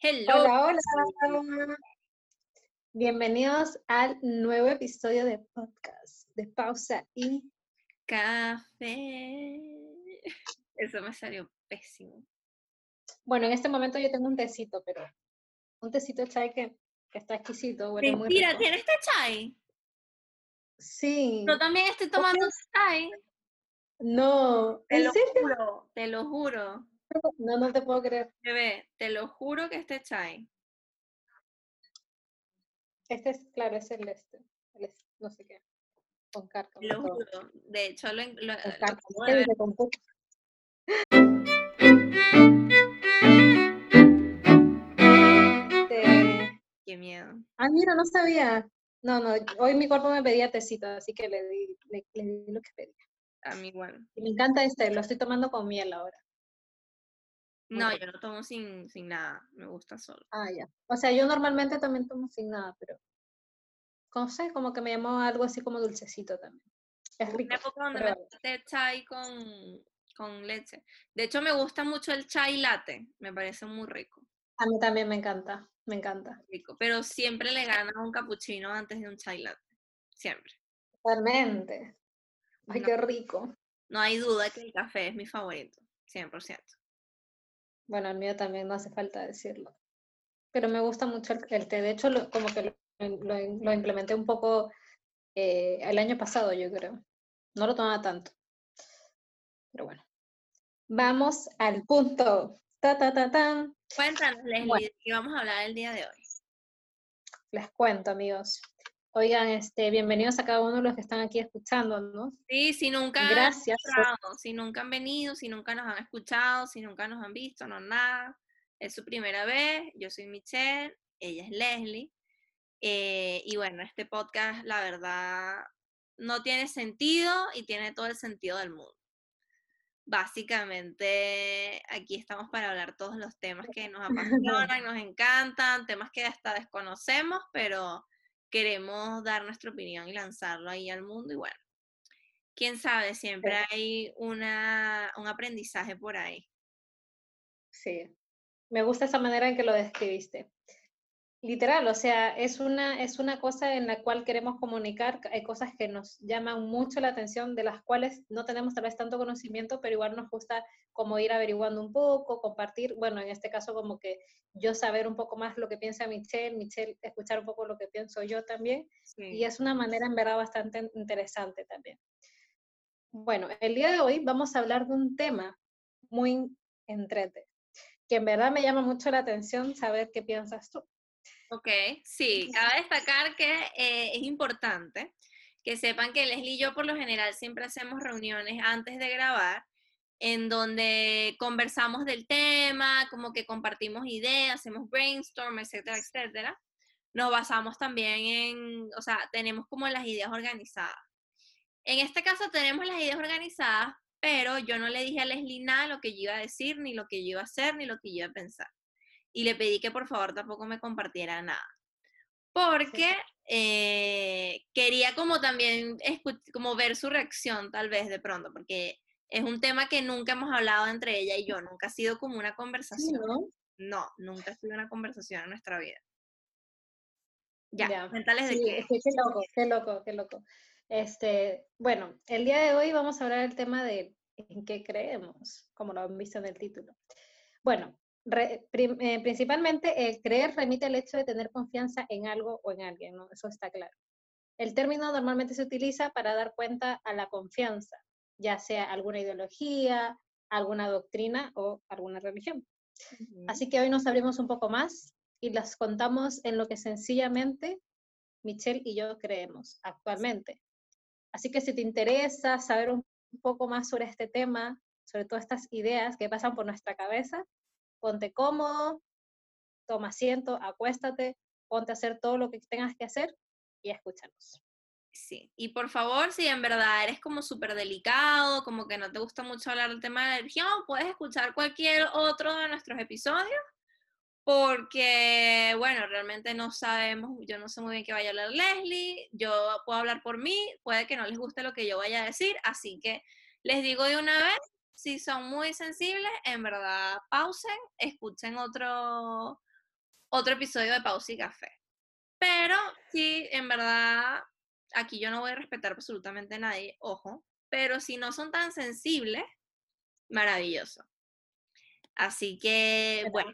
Hello. Hola, hola. Bienvenidos al nuevo episodio de podcast de Pausa y Café. Eso me salió pésimo. Bueno, en este momento yo tengo un tecito, pero un tecito chai que, que está exquisito. Muy Mentira. ¿tienes este chai? Sí. Yo también estoy tomando chai. No, Te ¿en lo serio? juro, te lo juro. No, no te puedo creer. Bebé, te lo juro que este chai. Este es, claro, es el este. el no sé qué. Con. Te lo todo. juro. De hecho, lo, lo- lo pu- Este, Qué miedo. Ah, mira, no sabía. No, no, hoy mi cuerpo me pedía tecito, así que le di, le, le di lo que pedía. A mí igual. Y me encanta este, lo estoy tomando con miel ahora. No, yo lo tomo sin, sin nada. Me gusta solo. Ah, ya. O sea, yo normalmente también tomo sin nada, pero no sé, como que me llamó algo así como dulcecito también. Es rico. Una época donde me tomé chai con, con leche. De hecho, me gusta mucho el chai latte. Me parece muy rico. A mí también me encanta, me encanta. rico, pero siempre le gana un cappuccino antes de un chai latte. Siempre. Totalmente. Ay, No. qué rico. No hay duda que el café es mi favorito, 100%. Bueno, el mío también no hace falta decirlo. Pero me gusta mucho el, el té. De hecho, lo- como que lo, lo, lo implementé un poco eh, el año pasado, yo creo. No lo tomaba tanto. Pero bueno. Vamos al punto. Ta, ta, ta, tan. Cuéntanos, Leslie, Bueno. qué vamos a hablar el día de hoy. Les cuento, amigos. Oigan, este, bienvenidos a cada uno de los que están aquí escuchándonos. Sí, si nunca han Gracias. entrado, si nunca han venido, si nunca nos han escuchado, si nunca nos han visto, no nada. Es su primera vez. Yo soy Michelle, ella es Leslie. eh, y bueno, este podcast, la verdad, no tiene sentido y tiene todo el sentido del mundo. Básicamente, aquí estamos para hablar todos los temas que nos apasionan, nos encantan, temas que hasta desconocemos, pero queremos dar nuestra opinión y lanzarlo ahí al mundo. Y bueno, quién sabe, siempre hay una, un aprendizaje por ahí. Sí, me gusta esa manera en que lo describiste. Literal, o sea, es una, es una cosa en la cual queremos comunicar, hay cosas que nos llaman mucho la atención, de las cuales no tenemos tal vez tanto conocimiento, pero igual nos gusta como ir averiguando un poco, compartir, bueno, en este caso como que yo saber un poco más lo que piensa Michelle, Michelle escuchar un poco lo que pienso yo también, y es una manera en verdad bastante interesante también. Bueno, el día de hoy vamos a hablar de un tema muy entrete, que en verdad me llama mucho la atención saber qué piensas tú. Ok, sí, cabe destacar que eh, es importante que sepan que Leslie y yo por lo general siempre hacemos reuniones antes de grabar en donde conversamos del tema, como que compartimos ideas, hacemos brainstorm, etcétera, etcétera. Nos basamos también en, o sea, tenemos como las ideas organizadas. En este caso tenemos las ideas organizadas, pero yo no le dije a Leslie nada de lo que yo iba a decir, ni lo que yo iba a hacer, ni lo que yo iba a pensar y le pedí que por favor tampoco me compartiera nada. Porque eh, quería como también como ver su reacción tal vez de pronto, porque es un tema que nunca hemos hablado entre ella y yo, nunca ha sido como una Sí, conversación. ¿no? No, nunca ha sido una conversación en nuestra vida. Ya, Ya, cuéntales de Sí, qué. que qué loco, qué loco, qué loco. Este, bueno, el día de hoy vamos a hablar del tema de en qué creemos, como lo han visto en el título. Bueno, re- prim- eh, principalmente el creer remite al hecho de tener confianza en algo o en alguien, ¿no? Eso está claro. El término normalmente se utiliza para dar cuenta a la confianza, ya sea alguna ideología, alguna doctrina o alguna religión. Así que hoy nos abrimos un poco más y las contamos en lo que sencillamente Michelle y yo creemos actualmente. Así que si te interesa saber un poco más sobre este tema, sobre todas estas ideas que pasan por nuestra cabeza, ponte cómodo, toma asiento, acuéstate, ponte a hacer todo lo que tengas que hacer y escúchanos. Sí, y por favor, si en verdad eres como súper delicado, como que no te gusta mucho hablar del tema de la religión, puedes escuchar cualquier otro de nuestros episodios, porque, bueno, realmente no sabemos, yo no sé muy bien qué vaya a hablar Leslie, yo puedo hablar por mí, puede que no les guste lo que yo vaya a decir, así que les digo de una vez, si son muy sensibles, en verdad pausen, escuchen otro, otro episodio de Pausa y Café. Pero sí, en verdad, aquí yo no voy a respetar absolutamente a nadie, ojo, pero si no son tan sensibles, maravilloso. Así que, bueno,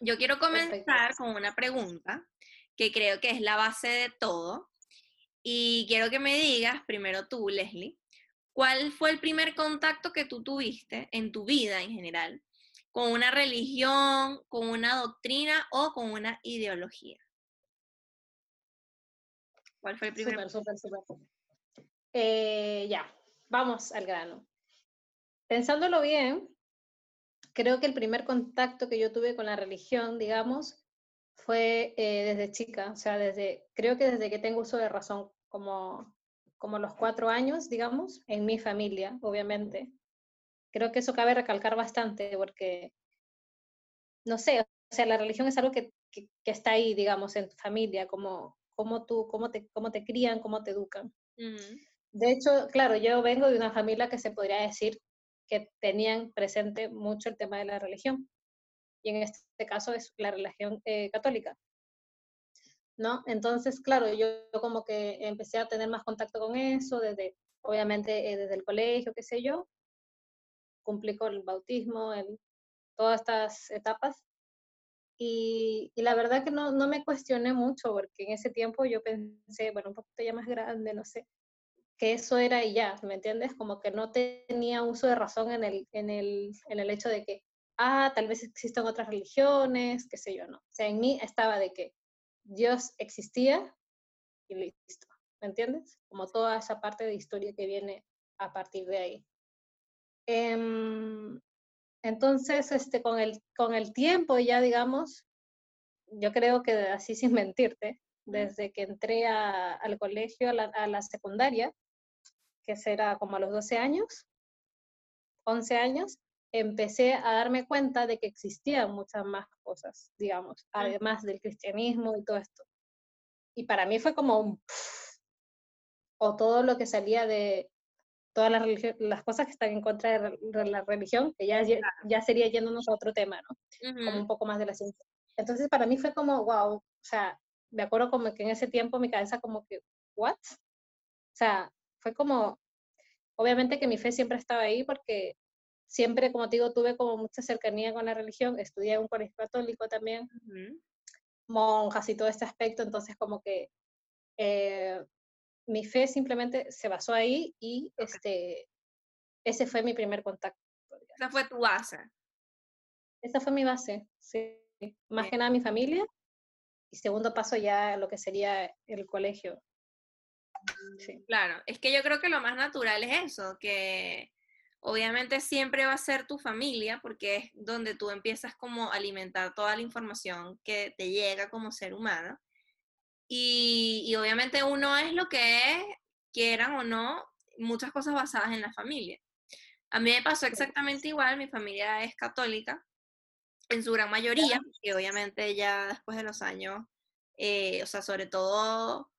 yo quiero comenzar con una pregunta que creo que es la base de todo. Y quiero que me digas, primero tú, Leslie, ¿cuál fue el primer contacto que tú tuviste en tu vida en general con una religión, con una doctrina o con una ideología? ¿Cuál fue el primer? Súper. Eh, ya, vamos al grano. Pensándolo bien, creo que el primer contacto que yo tuve con la religión, digamos, fue eh, desde chica, o sea, desde, creo que desde que tengo uso de razón, como, como los cuatro años, digamos, en mi familia, obviamente. Creo que eso cabe recalcar bastante porque, no sé, o sea, la religión es algo que, que, está ahí, digamos, en tu familia, como, como tú, cómo te, cómo te crían, cómo te educan. De hecho, claro, yo vengo de una familia que se podría decir que tenían presente mucho el tema de la religión. Y en este caso es la religión eh, católica. ¿No? Entonces, claro, yo, como que empecé a tener más contacto con eso, desde, obviamente, eh, desde el colegio, qué sé yo. Cumplí con el bautismo, en todas estas etapas. Y, y, la verdad que no, no me cuestioné mucho, porque en ese tiempo yo pensé, bueno, un poquito ya más grande, no sé, que eso era y ya, ¿me entiendes? Como que no tenía uso de razón en el, en el, en el hecho de que, ah, tal vez existan otras religiones, qué sé yo, no. O sea, en mí estaba de que Dios existía y listo, ¿me entiendes? Como toda esa parte de historia que viene a partir de ahí. Em, entonces, este, con, el, con el tiempo ya, digamos, yo creo que así sin mentirte, desde que entré al colegio, a la, a la, secundaria, que será como a los 12 años, 11 años, empecé a darme cuenta de que existían muchas más cosas, digamos, además del cristianismo y todo esto. Y para mí fue como un... o todo lo que salía de todas las, las cosas que están en contra de la religión, que ya, ya sería yéndonos a otro tema, ¿no? Como un poco más de la ciencia. Entonces para mí fue como, wow, o sea, me acuerdo como que en ese tiempo mi cabeza como que, ¿what? O sea, fue como, obviamente que mi fe siempre estaba ahí porque siempre, como te digo, tuve como mucha cercanía con la religión, estudié en un colegio católico también, monjas y todo este aspecto, entonces como que eh, mi fe simplemente se basó ahí y este, ese fue mi primer contacto. Esa fue tu base. Esa fue mi base, sí. Más que nada mi familia y segundo paso ya lo que sería el colegio. Claro, es que yo creo que lo más natural es eso, que obviamente siempre va a ser tu familia, porque es donde tú empiezas como a alimentar toda la información que te llega como ser humano. Y, y obviamente uno es lo que es, quieran o no, muchas cosas basadas en la familia. A mí me pasó exactamente igual, mi familia es católica, en su gran mayoría, y obviamente ya después de los años, eh, o sea, sobre todo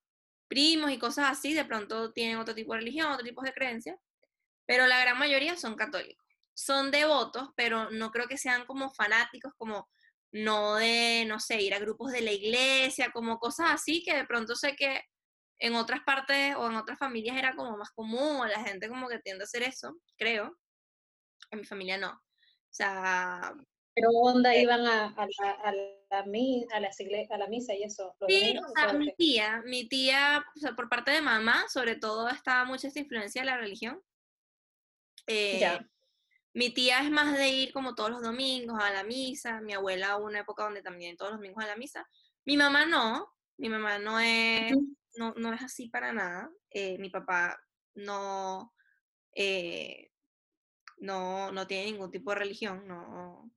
primos y cosas así, de pronto tienen otro tipo de religión, otro tipo de creencias, pero la gran mayoría son católicos. Son devotos, pero no creo que sean como fanáticos, como no de, no sé, ir a grupos de la iglesia, como cosas así, que de pronto sé que en otras partes o en otras familias era como más común, o la gente como que tiende a hacer eso, creo. En mi familia no. O sea, pero onda eh, iban a, a, la, a, la, a, la misa y eso. Sí, o sea, mi tía, mi tía, o sea, por parte de mamá, sobre todo estaba mucha esta influencia de la religión. Eh, ya. Mi tía es más de ir como todos los domingos a la misa, mi abuela una época donde también todos los domingos a la misa. Mi mamá no, mi mamá no es, no, no es así para nada. Eh, mi papá no, no, no tiene ningún tipo de religión, no,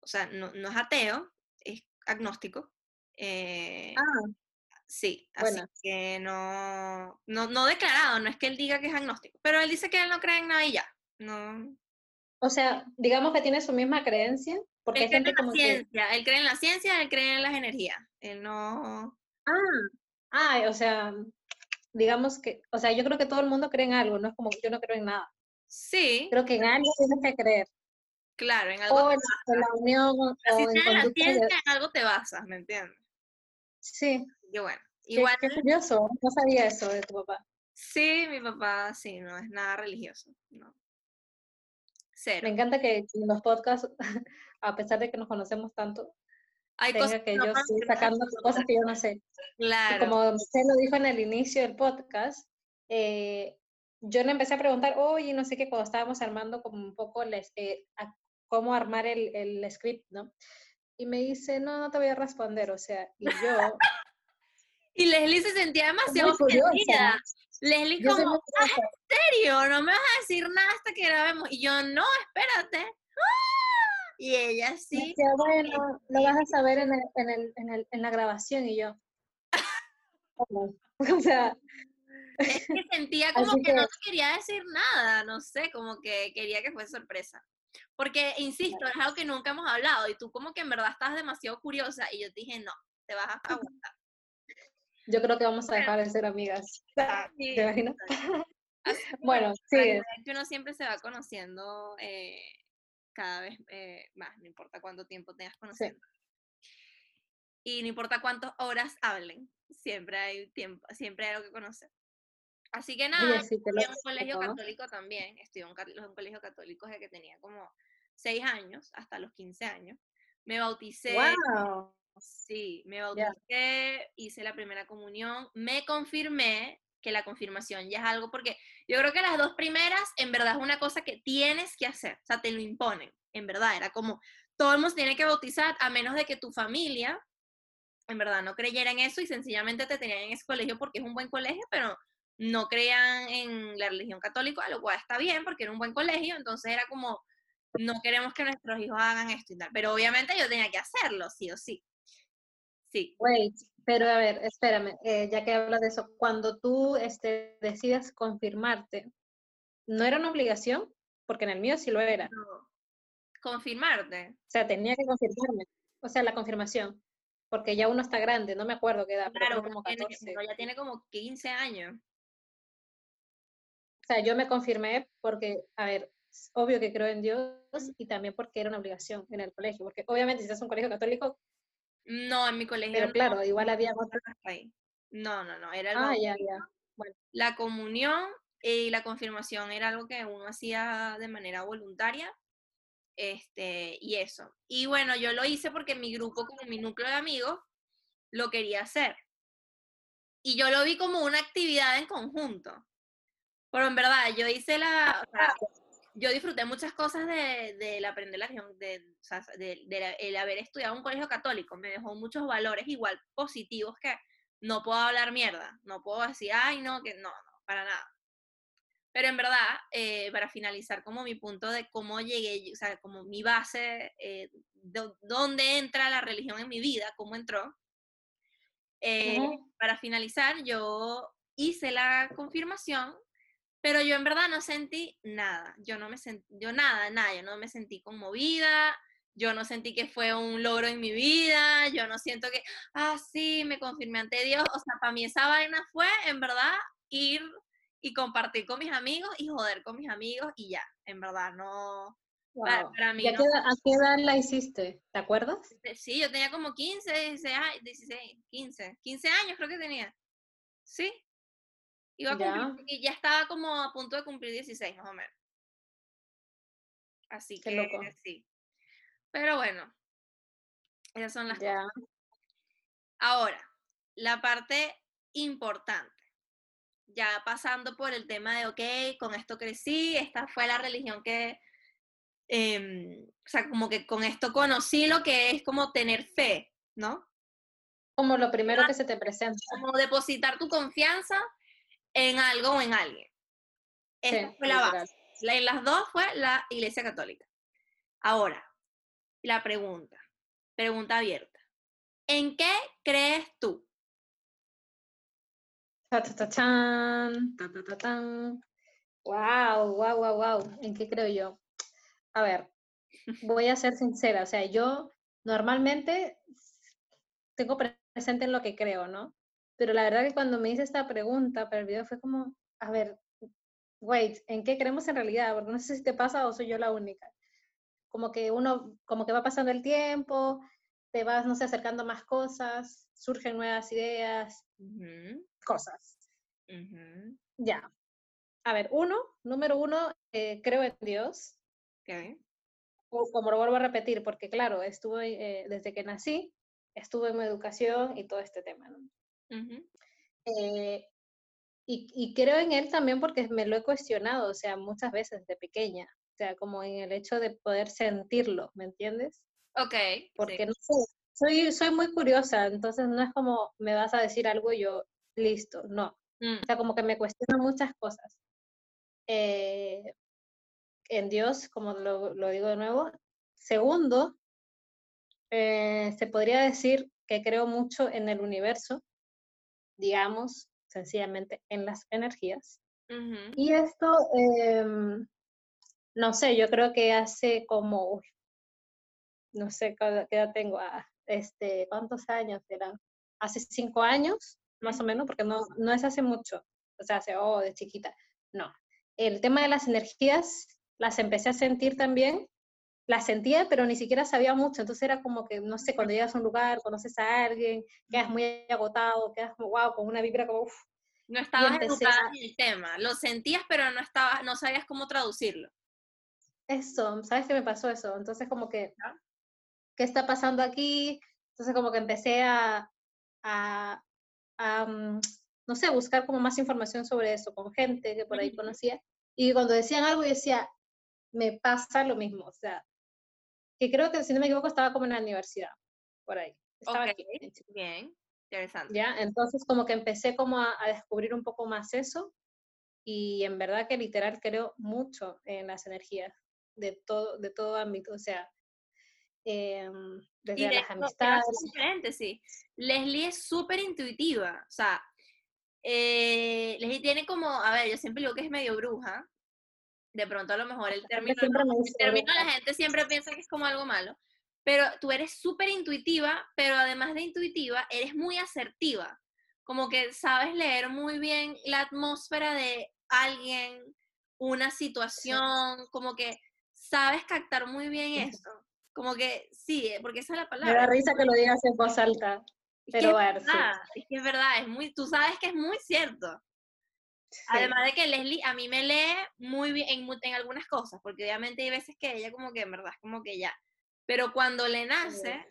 o sea, no, no es ateo, es agnóstico. Eh, ah. Sí, así que no, no, no declarado, no es que él diga que es agnóstico, pero él dice que él no cree en nada y ya. No. O sea, digamos que tiene su misma creencia, porque él cree en la ciencia, él cree en la ciencia, él cree en las energías, él no... Ah, ah, o sea, digamos que, o sea, yo creo que todo el mundo cree en algo, no es como que yo no creo en nada. Sí. Creo que en algo tienes que creer. Claro, en algo O en, en la unión, o en sea la de- ciencia, en algo te basas, ¿me entiendes? Sí, Y bueno, qué, igual, qué curioso, no sabía eso de tu papá. sí, mi papá, sí, no es nada religioso, no. Cero. Me encanta que en los podcasts, a pesar de que nos conocemos tanto, Hay cosas tenga que no yo estoy sacando sobre cosas que yo no sé. Y Claro, como usted lo dijo en el inicio del podcast, eh, yo le empecé a preguntar, oye, no sé qué, cuando estábamos armando como un poco les, eh, a- cómo armar el, el script, ¿no? Y me dice, no, no te voy a responder, o sea, y yo, y Leslie se sentía demasiado ofendida. Leslie yo como, curiosa. ¿en serio? No me vas a decir nada hasta que grabemos. Y yo, no, espérate. ¡Ah! Y ella sí. decía, bueno, lo vas a saber en, el, en, el, en, el, en la grabación, y yo, "Oh". o sea, Es que sentía como Así que, no que- te quería decir nada, no sé, como que quería que fuese sorpresa. Porque, insisto, es algo que nunca hemos hablado y tú como que en verdad estás demasiado curiosa y yo te dije, no, te vas a aguantar. Yo creo que vamos a dejar de ser amigas. Sí, ¿Te imaginas? Bueno, sí, que uno siempre se va conociendo eh, cada vez eh, más, no importa cuánto tiempo tengas conociendo. Y no importa cuántas horas hablen, siempre hay tiempo, siempre hay algo que conocer. Así que nada, sí, estudié en un colegio católico también, estudié en un, cat- en un colegio católico desde que tenía como 6 años hasta los 15 años. Me bauticé, ¡Wow! Sí, me bauticé, hice la primera comunión, me confirmé que la confirmación ya es algo, porque yo creo que las dos primeras en verdad es una cosa que tienes que hacer, o sea, te lo imponen, en verdad, era como, todo el mundo tiene que bautizar a menos de que tu familia en verdad no creyera en eso y sencillamente te tenían en ese colegio porque es un buen colegio, pero no creían en la religión católica, lo cual está bien porque era un buen colegio, entonces era como, no queremos que nuestros hijos hagan esto y tal, pero obviamente yo tenía que hacerlo, sí o sí. Sí, Wait, pero a ver, espérame, eh, ya que hablas de eso, cuando tú este, decidas confirmarte, ¿no era una obligación? Porque en el mío sí lo era. no. confirmarte. O sea, tenía que confirmarme. O sea, la confirmación. Porque ya uno está grande, no me acuerdo qué edad, pero Claro, uno, como tiene, 14. uno ya tiene como 15 años. O sea, yo me confirmé porque, a ver, es obvio que creo en Dios y también porque era una obligación en el colegio. Porque obviamente si estás en un colegio católico, No, en mi colegio pero no, claro, igual había otras. No, no, no, era Ah, bautismo. ya, ya. La comunión y la confirmación era algo que uno hacía de manera voluntaria. Este, y eso. Y bueno, yo lo hice porque mi grupo, como mi núcleo de amigos, lo quería hacer. Y yo lo vi como una actividad en conjunto. Pero en verdad, yo hice la. o sea, yo disfruté muchas cosas de, del aprender la religión, de, o sea, de- de el haber estudiado en un colegio católico. Me dejó muchos valores igual positivos que no puedo hablar mierda. No puedo decir, ay, no, que no, no, para nada. Pero en verdad, eh, para finalizar como mi punto de cómo llegué, o sea, como mi base, eh, do- dónde entra la religión en mi vida, cómo entró. eh, Ujú. Para finalizar, yo hice la confirmación, pero yo en verdad no sentí nada. Yo no me sentí, yo nada, nada, yo no me sentí conmovida, yo no sentí que fue un logro en mi vida, yo no siento que, ah, sí, me confirmé ante Dios. O sea, para mí esa vaina fue, en verdad, ir y compartir con mis amigos y joder con mis amigos y ya, en verdad, no, para, Wow. para mí ¿Y a no. qué, edad, a qué edad la hiciste? ¿Te acuerdas? Sí, yo tenía como 15, 16, ay, 16, 15, 15 años creo que tenía. Sí. Iba a Ya. cumplir, y ya estaba como a punto de cumplir 16 más o menos. Así Qué que loco. sí. Pero bueno, esas son las cosas. Ya. Ahora, la parte importante. Ya pasando por el tema de, ok, con esto crecí, esta fue la religión que, em, o sea, como que con esto conocí lo que es como tener fe, ¿no? Como lo primero que se te presenta. Como depositar tu confianza en algo o en alguien. Esta Sí, fue la base. La- En las dos fue la Iglesia Católica. Ahora, la pregunta, pregunta abierta. ¿En qué crees tú? Ta, ta, ta, chan, ta, ta, ta, tan. Wow, wow, wow, wow. ¿En qué creo yo? A ver, voy a ser sincera. O sea, yo normalmente tengo pre- presente en lo que creo, ¿no? Pero la verdad que cuando me hice esta pregunta para el video fue como, a ver, wait, ¿en qué creemos en realidad? Porque no sé si te pasa o soy yo la única. como que uno, como que va pasando el tiempo, te vas, no sé, acercando más cosas, surgen nuevas ideas, cosas. Ya. A ver, uno, número uno, eh, creo en Dios. Okay. O, como lo vuelvo a repetir, porque claro, estuve, eh, desde que nací, estuve en educación y todo este tema. ¿no? Y, y, creo en él también porque me lo he cuestionado, o sea, muchas veces de pequeña, o sea, como en el hecho de poder sentirlo, ¿me entiendes? Ok. Porque no sé, soy, soy muy curiosa, entonces no es como me vas a decir algo y yo, listo, no. Mm. O sea, como que me cuestiono muchas cosas. Eh, en Dios, como lo, lo, digo de nuevo. Segundo, eh, se podría decir que creo mucho en el universo, digamos, sencillamente en las energías. Y esto, em, no sé, yo creo que hace como, no sé qué edad tengo, ah, este, ¿cuántos años eran? Hace cinco años, más o menos, porque no, no es hace mucho, o sea, hace, oh, de chiquita, no. El tema de las energías las empecé a sentir también, las sentía, pero ni siquiera sabía mucho, entonces era como que, no sé, cuando llegas a un lugar, conoces a alguien, quedas muy agotado, quedas como, wow, con una vibra como, uff, no estabas educada en el tema, lo sentías, pero no, estabas, no sabías cómo traducirlo. Eso, ¿sabes qué me pasó eso? Entonces como que, ¿qué está pasando aquí? Entonces como que empecé a, a, mm, no sé, buscar como más información sobre eso con gente que por ahí conocía. Y cuando decían algo, yo decía, me pasa lo mismo. O sea, que creo que si no me equivoco estaba como en la universidad, por ahí. Estaba aquí, bien. Interesante. ¿Ya? Entonces como que empecé como a, descubrir un poco más eso y en verdad que literal creo mucho en las energías de todo, de todo ámbito, o sea, eh, desde las amistades. sí. Leslie es súper intuitiva, o sea, eh, Leslie tiene como, a ver, yo siempre digo que es medio bruja, de pronto a lo mejor el término, el término la gente siempre piensa que es como algo malo, pero tú eres súper intuitiva, pero además de intuitiva, eres muy asertiva, como que sabes leer muy bien la atmósfera de alguien, una situación, como que sabes captar muy bien eso. Como que sí, eh, porque esa es la palabra. Me da risa que lo digas en voz alta. Pero es, verdad, es que es verdad, es muy, tú sabes que es muy cierto. Además de que Leslie a mí me lee muy bien en, en, algunas cosas, porque obviamente hay veces que ella como que en verdad es como que ya, pero cuando le nace,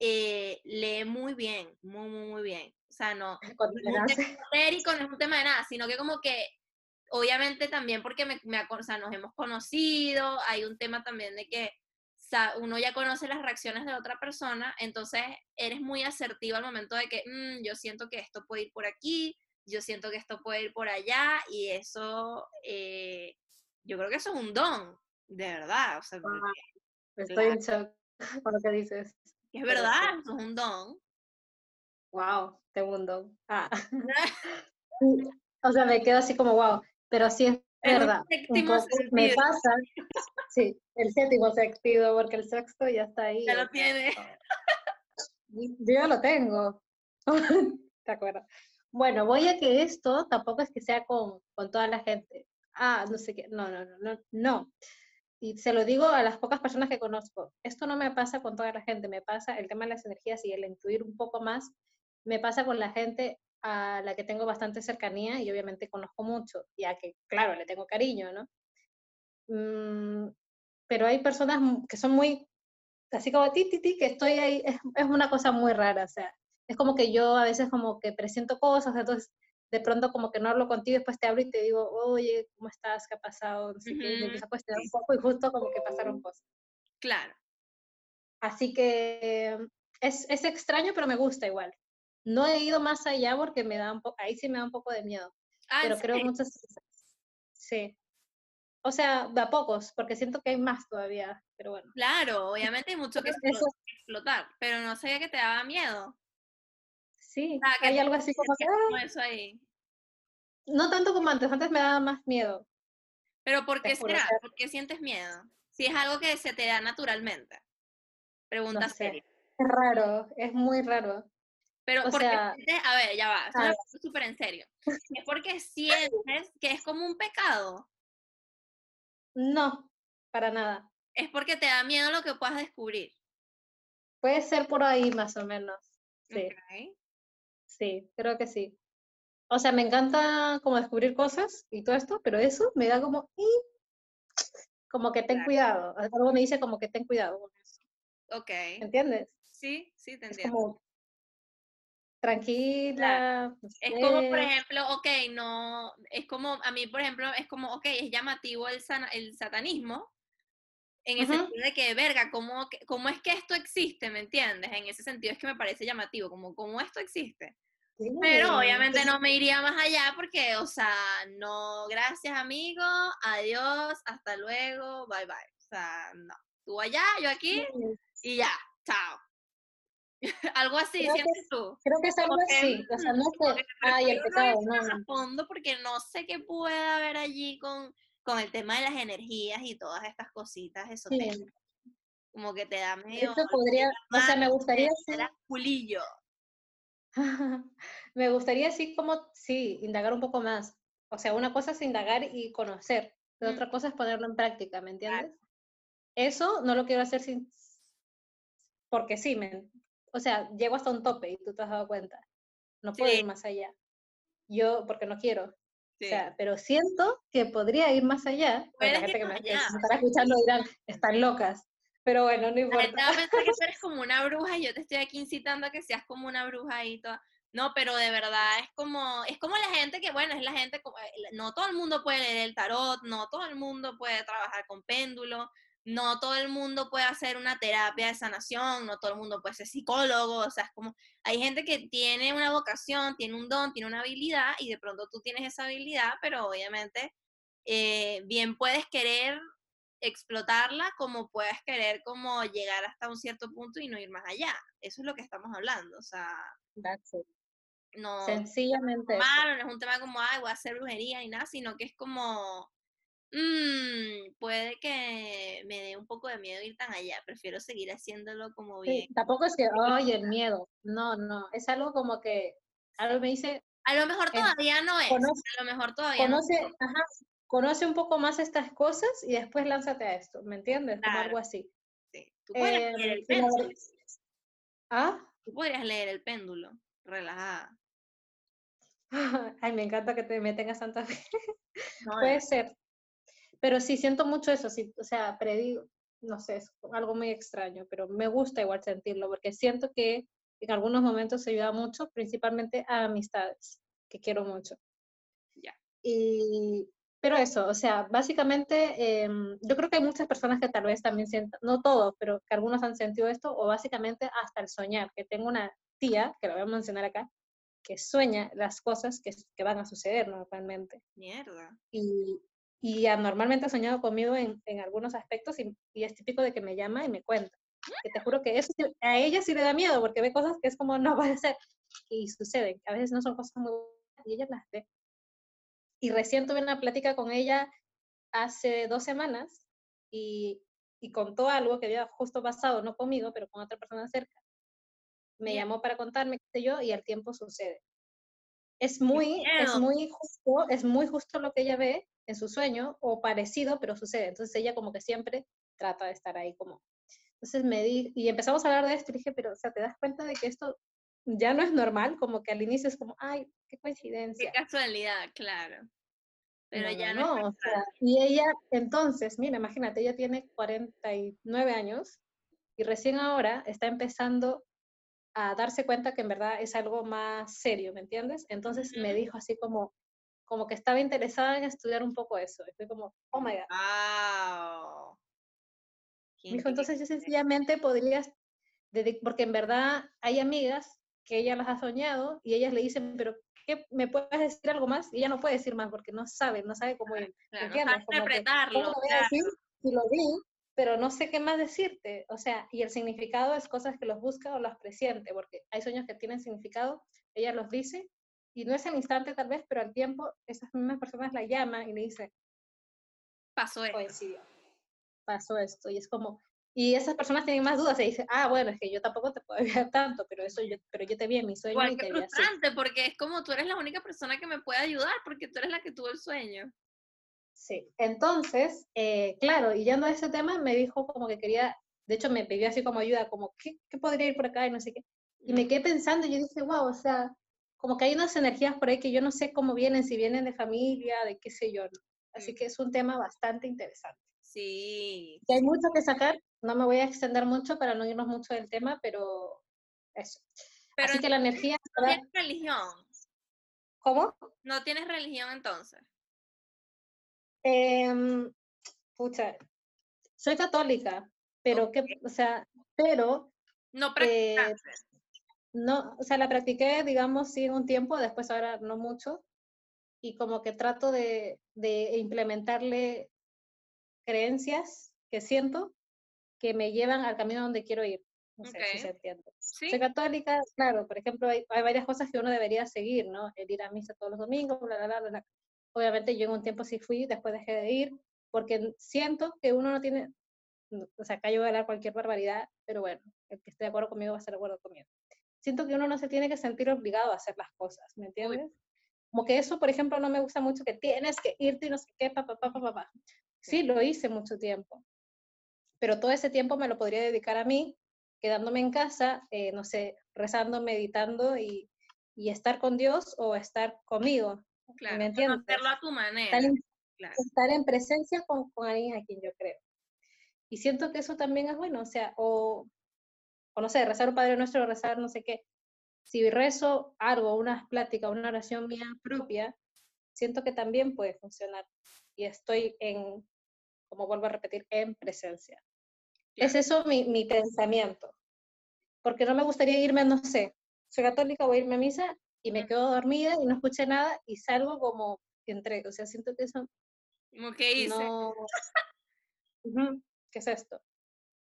eh, lee muy bien, muy, muy, muy bien. O sea, no, no es un tema no es un tema de nada, sino que como que, obviamente también porque me, me o sea, nos hemos conocido, hay un tema también de que uno ya conoce las reacciones de otra persona, entonces eres muy asertiva al momento de que mm, yo siento que esto puede ir por aquí, yo siento que esto puede ir por allá, y eso, eh, yo creo que eso es un don, de verdad. O sea, Estoy en shock con lo que dices. Es verdad, es un don. Wow, tengo un don. Ah. o sea, me quedo así como wow, pero sí es verdad. me pasa, sí, el séptimo sentido, porque el sexto ya está ahí. Ya lo tiene. Yo ya lo tengo. ¿Te acuerdas? Bueno, voy a que esto tampoco es que sea con, con toda la gente. Ah, no sé qué. No, no, no, no. No y se lo digo a las pocas personas que conozco, esto no me pasa con toda la gente, me pasa el tema de las energías y el intuir un poco más, me pasa con la gente a la que tengo bastante cercanía y obviamente conozco mucho, ya que, claro, le tengo cariño, ¿no? Mm, pero hay personas que son muy, así como ti, ti, ti, que estoy ahí, es, es una cosa muy rara, o sea, es como que yo a veces como que presiento cosas, entonces de pronto como que no hablo contigo, después te hablo y te digo, oye, ¿cómo estás? ¿Qué ha pasado? No sé qué, y empiezo a cuestionar un poco y justo como que pasaron cosas. Claro. Así que es, es extraño, pero me gusta igual. No he ido más allá porque me da un poco, ahí sí me da un poco de miedo. Ah, pero creo muchas Sí. O sea, de a pocos, porque siento que hay más todavía, pero bueno. Claro, obviamente hay mucho que explotar, pero no sabía que te daba miedo. Sí, hay algo así como que... ¡ah! Eso ahí. No tanto como antes, antes me daba más miedo. Pero ¿por qué será? ¿Por qué sientes miedo? Si es algo que se te da naturalmente. Pregunta seria. Es raro, es muy raro. Pero porque a ver, ya va, es súper en serio. ¿Es porque sientes que es como un pecado? No, para nada. Es porque te da miedo lo que puedas descubrir. Puede ser por ahí más o menos. Sí. Sí, creo que sí. O sea, me encanta como descubrir cosas y todo esto, pero eso me da como, "Ih", como que ten Claro. cuidado. Algo me dice como que ten cuidado con eso. Ok. ¿Entiendes? Sí, sí, te Es entiendo. como tranquila. no Es como, por ejemplo, ok, no, es como, a mí, por ejemplo, es como, ok, es llamativo el, sana- el satanismo, en el sentido de que, verga, ¿cómo, ¿cómo es que esto existe? ¿Me entiendes? En ese sentido es que me parece llamativo, como, ¿cómo esto existe? Pero Sí, obviamente es- no me iría más allá porque, o sea, no, gracias amigo, adiós, hasta luego, bye bye. O sea, no. Tú allá, yo aquí sí, y ya, chao. Algo así, Creo que sientes tú. Creo que es algo que, así. O sea, no como que, que ay, el no pecado, no, más a no. fondo porque no sé qué puede haber allí con, con el tema de las energías y todas estas cositas Sí. esotéricas. Como que te da medio hecho, podría, o sea, me gustaría sí, era culillo. me gustaría sí como, sí, indagar un poco más. O sea, una cosa es indagar y conocer, pero Mm. otra cosa es ponerlo en práctica, ¿me entiendes? Eso no lo quiero hacer sin, porque sí, me, o sea, llego hasta un tope y tú te has dado cuenta. No puedo Sí. ir más allá. Yo, porque no quiero. Sí. O sea, pero siento que podría ir más allá. La gente que me, allá. me estará escuchando dirán, están locas. Pero bueno, no La gente importa. va a pensar que eres como una bruja y yo te estoy aquí incitando a que seas como una bruja ahí toda. No, pero de verdad es como, es como la gente que, bueno, es la gente, como- eh, no todo el mundo puede leer el tarot, no todo el mundo puede trabajar con péndulo, no todo el mundo puede hacer una terapia de sanación, no todo el mundo puede ser psicólogo, o sea, es como, hay gente que tiene una vocación, tiene un don, tiene una habilidad y de pronto tú tienes esa habilidad, pero obviamente eh, bien puedes querer explotarla como puedes querer como llegar hasta un cierto punto y no ir más allá. Eso es lo que estamos hablando, o sea, That's it. no Sencillamente malo, no es un tema como, ay, voy a hacer brujería y nada, sino que es como, mm, puede que me dé un poco de miedo ir tan allá, prefiero seguir haciéndolo como bien. Sí, tampoco es que, ay, el miedo. No, no. Es algo como que, algo me dice, A lo mejor todavía no es, conoce- a lo mejor todavía no conoce, ajá, conoce un poco más estas cosas y después lánzate a esto, ¿me entiendes? Como algo así. sé. Tú podrías Em, leer el péndulo, ¿Ah? tú podrías leer el péndulo, relajada. Ay, me encanta que te me tengas tanta fe. No, Puede ser. Pero sí siento mucho eso, sí, o sea, predigo, no sé, es algo muy extraño, pero me gusta igual sentirlo, porque siento que en algunos momentos ayuda mucho, principalmente a amistades, que quiero mucho. Ya. Y, pero eso, o sea, básicamente, em, yo creo que hay muchas personas que tal vez también sientan, no todos, pero que algunos han sentido esto, o básicamente hasta el soñar, que tengo una tía, que la voy a mencionar acá, que sueña las cosas que, que van a suceder normalmente mierda. y, y anormalmente ha soñado conmigo en, en algunos aspectos y, y es típico de que me llama y me cuenta. Que te juro que eso a ella sí le da miedo porque ve cosas que es como no puede ser y suceden. A veces no son cosas muy buenas y ella las ve. Y recién tuve una plática con ella hace dos semanas y, y contó algo que había justo pasado, no conmigo, pero con otra persona cerca. Me Bien. llamó para contarme qué sé yo y al tiempo sucede. Es muy, es muy justo, es muy justo lo que ella ve en su sueño o parecido, pero sucede. Entonces ella como que siempre trata de estar ahí como. Entonces me di, y empezamos a hablar de esto y dije, pero o sea, ¿te das cuenta de que esto ya no es normal? Como que al inicio es como, ay, qué Qué coincidencia. casualidad, claro. Pero no, ya no, no, no, es o sea, y ella, entonces, mira, imagínate, ella tiene 49 años y recién ahora está empezando a darse cuenta que en verdad es algo más serio, ¿me entiendes? Entonces me dijo así como, como que estaba interesada en estudiar un poco eso. Y fue como, oh my God. Wow. Qué Me dijo, entonces yo sencillamente podrías, porque en verdad hay amigas que ella las ha soñado y ellas le dicen, pero ¿qué, ¿me puedes decir algo más? Y ella no puede decir más porque no sabe, no sabe cómo ir. Claro, no ¿Entiendes? sabe Como que, ¿cómo interpretarlo, voy a decir si lo vi, pero no sé qué más decirte? O sea, y el significado es cosas que los busca o las presiente, porque hay sueños que tienen significado, ella los dice, y no es al instante tal vez, pero al tiempo esas mismas personas la llaman y le dicen, Pasó esto. coincidió, pasó esto, y es como, y esas personas tienen más dudas y dicen, ah, bueno, es que yo tampoco te puedo ayudar tanto, pero eso yo, pero yo te vi en mi sueño Igual y te vi así. frustrante, porque es como tú eres la única persona que me puede ayudar, porque tú eres la que tuvo el sueño. Sí, entonces, eh, claro, y yendo a ese tema, me dijo como que quería, de hecho me pidió así como ayuda, como, ¿qué, qué podría ir por acá? Y no sé qué. Y me quedé pensando y yo dije, wow, o sea, como que hay unas energías por ahí que yo no sé cómo vienen, si vienen de familia, de qué sé yo. Así que es un tema bastante interesante. Sí. hay mucho que sacar, no me voy a extender mucho para no irnos mucho del tema, pero eso. Así que la energía... ¿No tienes religión? ¿Cómo? ¿No tienes religión entonces? Eh, pucha, soy católica, pero que, o sea, pero... No practicaste. no, o sea, la practiqué, digamos, sí, un tiempo, después ahora no mucho, y como que trato de, de implementarle creencias que siento que me llevan al camino donde quiero ir. No sé si se entiende. Soy católica, claro, por ejemplo, hay, hay, varias cosas que uno debería seguir, ¿no? El ir a misa todos los domingos, bla, bla, bla, bla. Obviamente yo en un tiempo sí fui, después dejé de ir, porque siento que uno no tiene, o sea, acá yo voy a hablar cualquier barbaridad, pero bueno, el que esté de acuerdo conmigo va a estar de acuerdo conmigo. Siento que uno no se tiene que sentir obligado a hacer las cosas, ¿me entiendes? Como que eso, por ejemplo, no me gusta mucho, que tienes que irte y no sé qué, papá, papá, papá. Sí, lo hice mucho tiempo, pero todo ese tiempo me lo podría dedicar a mí, quedándome en casa, eh, no sé, rezando, meditando y, y, estar con Dios o estar conmigo. Claro, ¿me entiendes? hacerlo a tu manera. Estar en, claro. estar en presencia con, con, alguien a quien yo creo. Y siento que eso también es bueno, o sea, o, o no sé, rezar un Padre Nuestro, rezar no sé qué. Si rezo algo, una plática, una oración mía propia, siento que también puede funcionar. Y estoy en, como vuelvo a repetir, en presencia. Es eso mi, mi, pensamiento. Porque no me gustaría irme, no sé, soy católica, voy a irme a misa y me quedo dormida y no escuché nada y salgo como entre, o sea, siento que eso... Como que hice. No... ¿Qué es esto?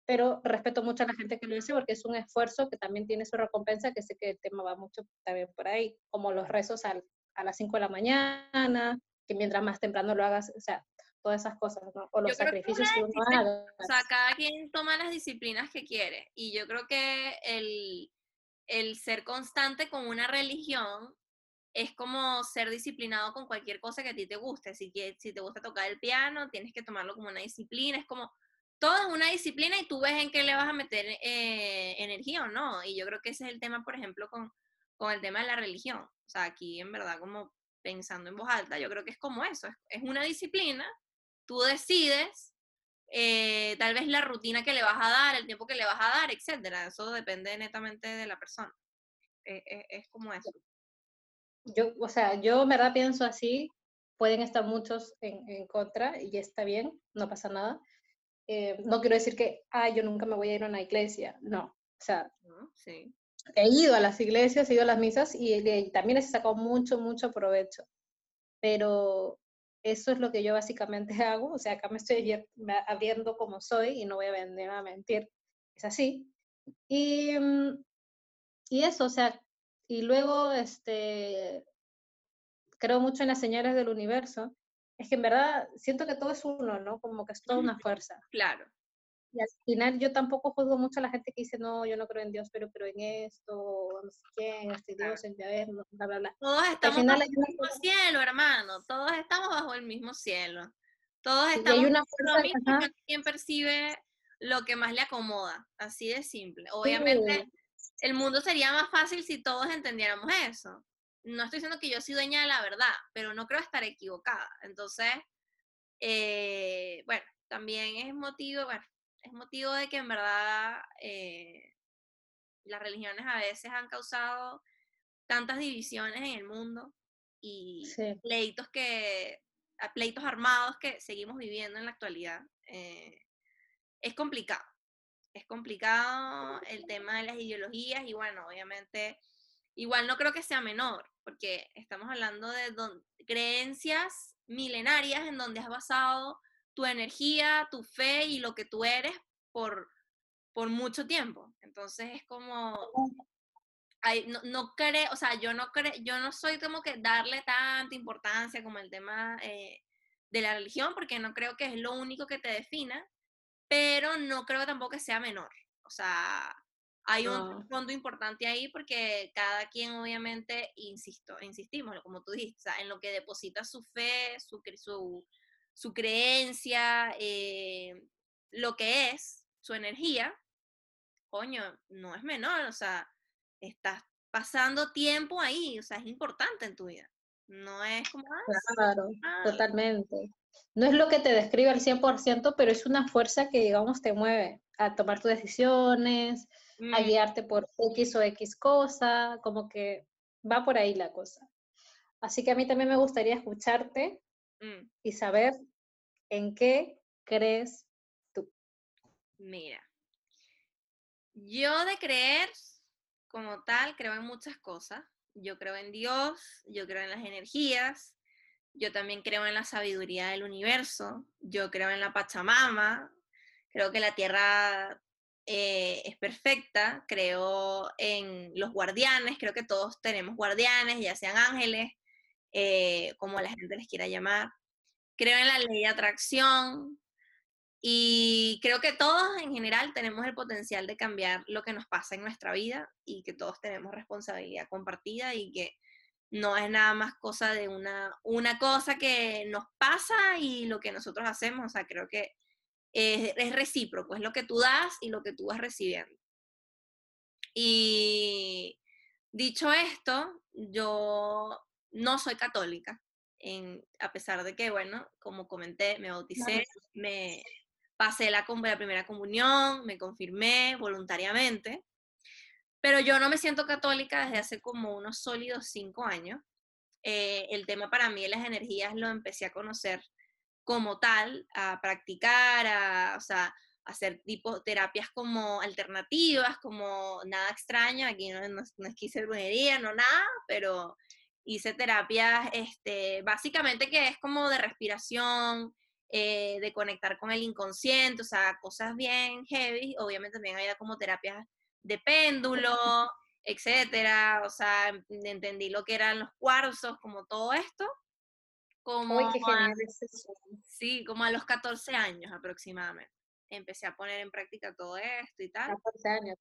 Pero respeto mucho a la gente que lo hace porque es un esfuerzo que también tiene su recompensa, que sé que el tema va mucho también por ahí, como los rezos al, a las 5 de la mañana, que mientras más temprano lo hagas, o sea, todas esas cosas, ¿no? O los sacrificios que, uno haga. O sea, cada quien toma las disciplinas que quiere. Y yo creo que el, el ser constante con una religión es como ser disciplinado con cualquier cosa que a ti te guste. Si, si te gusta tocar el piano, tienes que tomarlo como una disciplina. Es como, todo es una disciplina y tú ves en qué le vas a meter eh, energía o no. Y yo creo que ese es el tema, por ejemplo, con, con el tema de la religión. O sea, aquí en verdad como pensando en voz alta, yo creo que es como eso, es, es una disciplina tú decides eh, tal vez la rutina que le vas a dar, el tiempo que le vas a dar, etcétera. Eso depende netamente de la persona. Eh, eh, es como eso. Yo, o sea, yo en verdad pienso así, pueden estar muchos en, en contra y está bien, no pasa nada. no quiero decir que, ah, yo nunca me voy a ir a una iglesia, no. O sea, sí. he ido a las iglesias, he ido a las misas y, y también he sacado mucho, mucho provecho. Pero eso es lo que yo básicamente hago, o sea, acá me estoy abriendo como soy y no voy a venir a mentir, es así. Y, mm, y eso, o sea, y luego, este, creo mucho en las señales del universo, es que en verdad siento que todo es uno, ¿no? Como que es toda una fuerza. Claro. Y al final yo tampoco juzgo mucho a la gente que dice, no, yo no creo en Dios, pero creo en esto, no sé quién, este Dios, el Yahvé, bla, bla, bla. Todos estamos bajo el mismo cielo, hermano. Todos estamos bajo el mismo cielo. Todos estamos bajo lo mismo quien percibe lo que más le acomoda. Así de simple. Obviamente, el mundo sería más fácil si todos entendiéramos eso. No estoy diciendo que yo soy dueña de la verdad, pero no creo estar equivocada. Entonces, eh, bueno, también es motivo, bueno, es motivo de que en verdad eh, las religiones a veces han causado tantas divisiones en el mundo y pleitos que pleitos armados que seguimos viviendo en la actualidad. Eh, es complicado. Es complicado el tema de las ideologías y bueno, obviamente, igual no creo que sea menor, porque estamos hablando de creencias milenarias en donde has basado tu energía, tu fe y lo que tú eres por, por mucho tiempo. Entonces es como, no, no creo, o sea, yo no creo, yo no soy como que darle tanta importancia como el tema eh, de la religión, porque no creo que es lo único que te defina, pero no creo tampoco que sea menor. O sea, hay un fondo importante ahí porque cada quien obviamente, insisto, insistimos, como tú dijiste, en lo que deposita su fe, su, su, su creencia, eh, lo que es, su energía, coño, no es menor, o sea, estás pasando tiempo ahí, o sea, es importante en tu vida. No es como... Claro, totalmente. No es lo que te describe al 100%, pero es una fuerza que, digamos, te mueve a tomar tus decisiones, a mm. guiarte por X o X cosa, como que va por ahí la cosa. Así que a mí también me gustaría escucharte mm. y saber en qué crees tú. Mira, yo de creer como tal creo en muchas cosas. Yo creo en Dios, yo creo en las energías, yo también creo en la sabiduría del universo, yo creo en la Pachamama, creo que la Tierra eh, es perfecta, creo en los guardianes, creo que todos tenemos guardianes, ya sean ángeles, eh, como la gente les quiera llamar. Creo en la ley de atracción, y creo que todos en general tenemos el potencial de cambiar lo que nos pasa en nuestra vida y que todos tenemos responsabilidad compartida y que no es nada más cosa de una, una cosa que nos pasa y lo que nosotros hacemos. O sea, creo que es, es recíproco, es lo que tú das y lo que tú vas recibiendo. Y dicho esto, yo no soy católica, en, a pesar de que, bueno, como comenté, me bauticé, me, pasé la, la primera comunión, me confirmé voluntariamente, pero yo no me siento católica desde hace como unos sólidos cinco años. Eh, el tema para mí de las energías lo empecé a conocer como tal, a practicar, a, o sea, hacer tipo terapias como alternativas, como nada extraño, aquí no, no, no es que hice brujería, no nada, pero hice terapias, este, básicamente que es como de respiración, eh, de conectar con el inconsciente, o sea, cosas bien heavy. Obviamente también había como terapias de péndulo, etcétera. O sea, entendí lo que eran los cuarzos, como todo esto. Como qué genial Sí, como a los 14 años aproximadamente. Empecé a poner en práctica todo esto y tal. 14 años.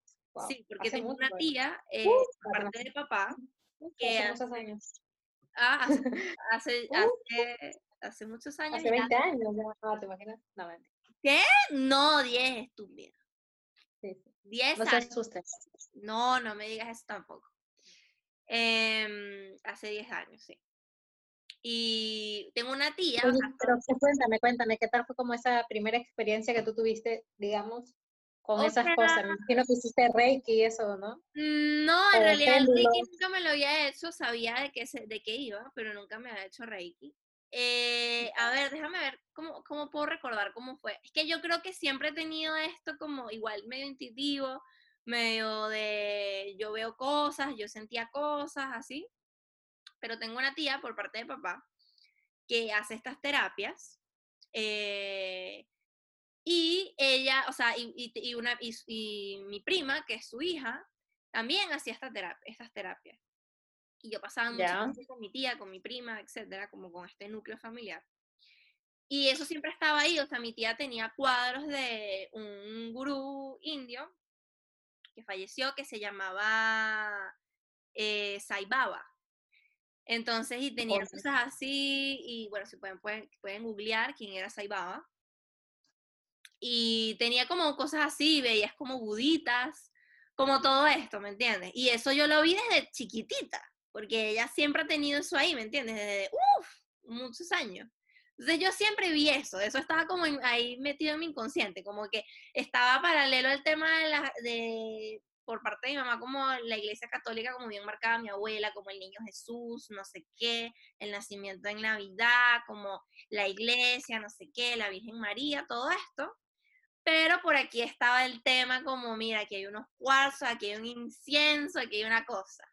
Sí, porque tengo una tía, eh, aparte de papá, que hace muchos años. Ah, hace, hace, hace muchos años. Hace 20 años, no, ¿te imaginas? No, ¿Qué? No, 10, estúpida. Sí, sí. 10 no años. No, no me digas eso tampoco. Eh, hace 10 años, sí. Y tengo una tía. Oye, pero cuéntame, cuéntame, ¿qué tal fue como esa primera experiencia que tú tuviste, digamos, con esas cosas? Me imagino que hiciste Reiki y eso, ¿no? Mm, no, en realidad el Reiki nunca me lo había hecho, sabía de qué, de qué iba, pero nunca me había hecho Reiki. Eh, a ver, déjame ver cómo, cómo puedo recordar cómo fue. Es que yo creo que siempre he tenido esto como igual medio intuitivo, medio de yo veo cosas, yo sentía cosas así. Pero tengo una tía por parte de papá que hace estas terapias. Eh, y ella, o sea, y, y, una, y, mi prima, que es su hija, también hacía esta terapia, estas terapias. Y yo pasaba mucho tiempo con mi tía, con mi prima, etcétera, como con este núcleo familiar. Y eso siempre estaba ahí, o sea, mi tía tenía cuadros de un gurú indio que falleció, que se llamaba eh, Saibaba. Entonces, y tenía cosas así, y bueno, si pueden, pueden, pueden googlear quién era Saibaba. Y tenía como cosas así, veías como buditas, como todo esto, ¿me entiendes? Y eso yo lo vi desde chiquitita porque ella siempre ha tenido eso ahí, ¿me entiendes? Desde, uff, muchos años. Entonces yo siempre vi eso, eso estaba como ahí metido en mi inconsciente, como que estaba paralelo al tema de, la, de, por parte de mi mamá, como la iglesia católica, como bien marcada mi abuela, como el niño Jesús, no sé qué, el nacimiento en Navidad, como la iglesia, no sé qué, la Virgen María, todo esto. Pero por aquí estaba el tema como, mira, aquí hay unos cuarzos, aquí hay un incienso, aquí hay una cosa.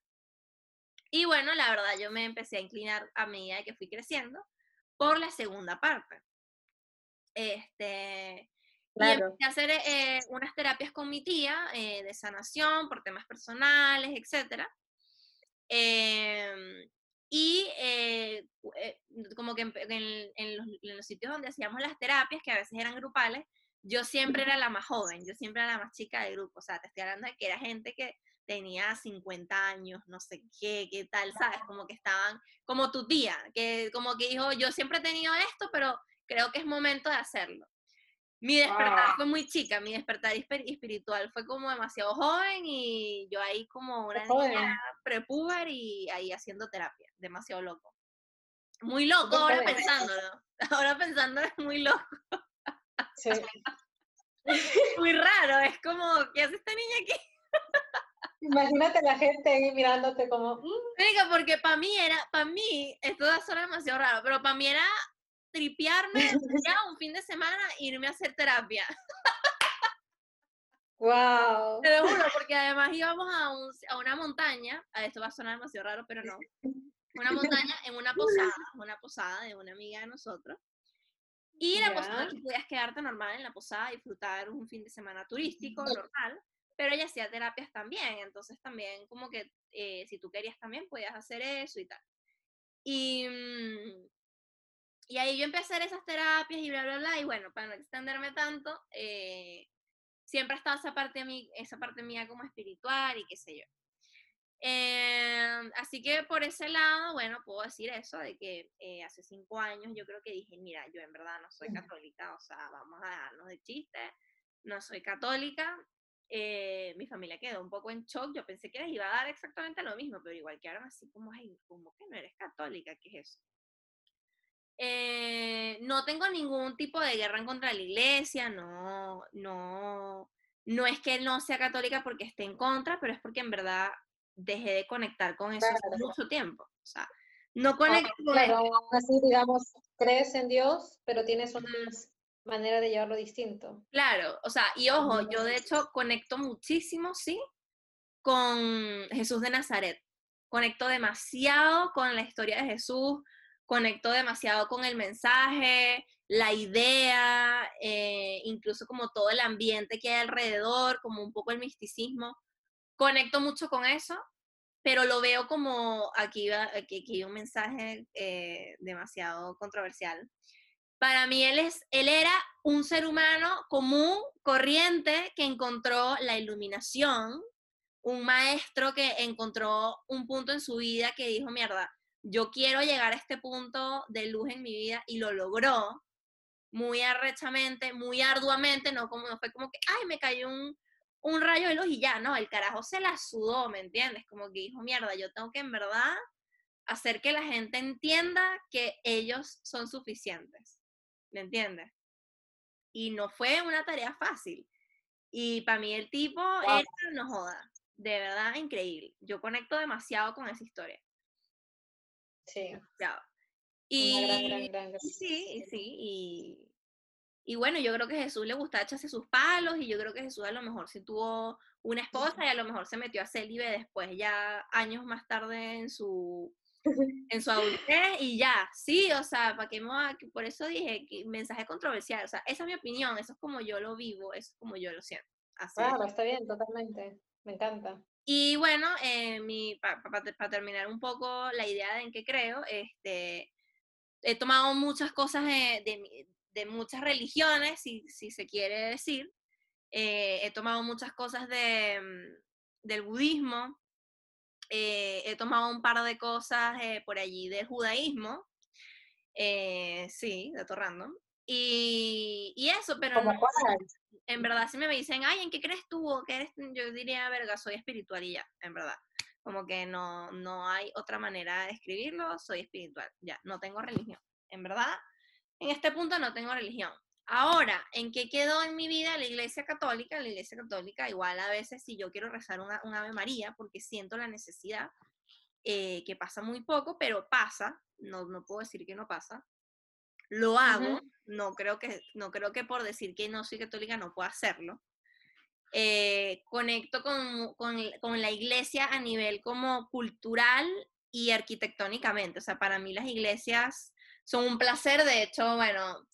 Y bueno, la verdad yo me empecé a inclinar a medida que fui creciendo por la segunda parte. Este, Y empecé a hacer eh, unas terapias con mi tía eh, de sanación por temas personales, etc. Em, y eh, como que en, los, en, los, sitios donde hacíamos las terapias, que a veces eran grupales, yo siempre era la más joven, yo siempre era la más chica del grupo. O sea, te estoy hablando de que era gente que tenía 50 años, no sé qué, qué tal, ¿sabes? Como que estaban, como tu tía, que como que dijo, yo siempre he tenido esto, pero creo que es momento de hacerlo. Mi despertar fue muy chica, mi despertar espiritual fue como demasiado joven y yo ahí como una niña prepuber y ahí haciendo terapia, demasiado loco. Muy loco ahora pensándolo, ahora pensando es muy loco. Sí. muy raro, es como, ¿qué hace esta niña aquí? Imagínate la gente ahí mirándote como... Mm". porque para mí era, para mí, esto va a sonar demasiado raro, pero para mí era tripearme ya un fin de semana e irme a hacer terapia. Wow. Te lo juro, porque además íbamos a, un, a una montaña, a esto va a sonar demasiado raro, pero no. Una montaña en una posada, una posada de una amiga de nosotros. Y la posada que podías quedarte normal en la posada, disfrutar un fin de semana turístico, normal, pero ella hacía terapias también, entonces también como que eh, si tú querías también podías hacer eso y tal. Y, mm, y ahí yo empecé a hacer esas terapias y bla, bla, bla, y bueno, para no extenderme tanto, eh, siempre ha estado esa parte, mí, esa parte mía como espiritual y qué sé yo. Em, así que por ese lado, bueno, puedo decir eso, de que eh, hace cinco años yo creo que dije, mira, yo en verdad no soy católica, o sea, vamos a darnos de chiste, no soy católica. Eh, mi familia quedó un poco en shock, yo pensé que les iba a dar exactamente lo mismo, pero igual quedaron así como, ay, como que no eres católica, ¿qué es eso? Eh, no tengo ningún tipo de guerra en contra de la iglesia, no, no, no es que no sea católica porque esté en contra, pero es porque en verdad dejé de conectar con eso hace mucho tiempo. O sea, no ah, conecto con Claro, así digamos, crees en Dios, pero tienes una manera de llevarlo distinto. Claro, o sea, y ojo, yo de hecho conecto muchísimo, sí, con Jesús de Nazaret. Conecto demasiado con la historia de Jesús, conecto demasiado con el mensaje, la idea, eh, incluso como todo el ambiente que hay alrededor, como un poco el misticismo. Conecto mucho con eso, pero lo veo como aquí, aquí, aquí un mensaje eh, demasiado controversial. Para mí él, es, él era un ser humano común, corriente, que encontró la iluminación, un maestro que encontró un punto en su vida que dijo, mierda, yo quiero llegar a este punto de luz en mi vida y lo logró muy arrechamente, muy arduamente, no, como, no fue como que, ay, me cayó un, un rayo de luz y ya, no, el carajo se la sudó, ¿me entiendes? Como que dijo, mierda, yo tengo que en verdad hacer que la gente entienda que ellos son suficientes, ¿me entiendes? Y no fue una tarea fácil. Y para mí el tipo era, no joda, de verdad increíble. Yo conecto demasiado con esa historia. Sí. Y, sí, sí, y, bueno, yo creo que Jesús le gustaba echarse sus palos y yo creo que Jesús a lo mejor sí tuvo una esposa y a lo mejor se metió a célibe después, ya años más tarde en su, en su adultez y ya, sí, o sea, para que por eso dije que mensaje controversial, o sea, esa es mi opinión, eso es como yo lo vivo, eso es como yo lo siento. Así claro, está bien, totalmente, me encanta. Y bueno, eh, para terminar un poco la idea de en qué creo, este, he tomado muchas cosas de, de, muchas religiones, si, si, se quiere decir. Eh, he tomado muchas cosas de, mm, del budismo. Eh, he tomado un par de cosas por allí del judaísmo. sí, dato random. Y, y eso, pero no, en verdad, si me dicen, ay, ¿en qué crees tú? O qué eres? Yo diría, verga, soy espiritual y ya, en verdad. Como que no, no hay otra manera de escribirlo, soy espiritual, ya, no tengo religión. En verdad, en este punto no tengo religión. Ahora, ¿en qué quedó en mi vida la iglesia católica? La iglesia católica, igual a veces si yo quiero rezar una, un Ave María, porque siento la necesidad, eh, que pasa muy poco, pero pasa, no, no puedo decir que no pasa, lo hago, no, creo que, no creo que por decir que no soy católica no pueda hacerlo. Eh, conecto con, con, con, la iglesia a nivel como cultural y arquitectónicamente. O sea, para mí las iglesias son un placer. De hecho, bueno,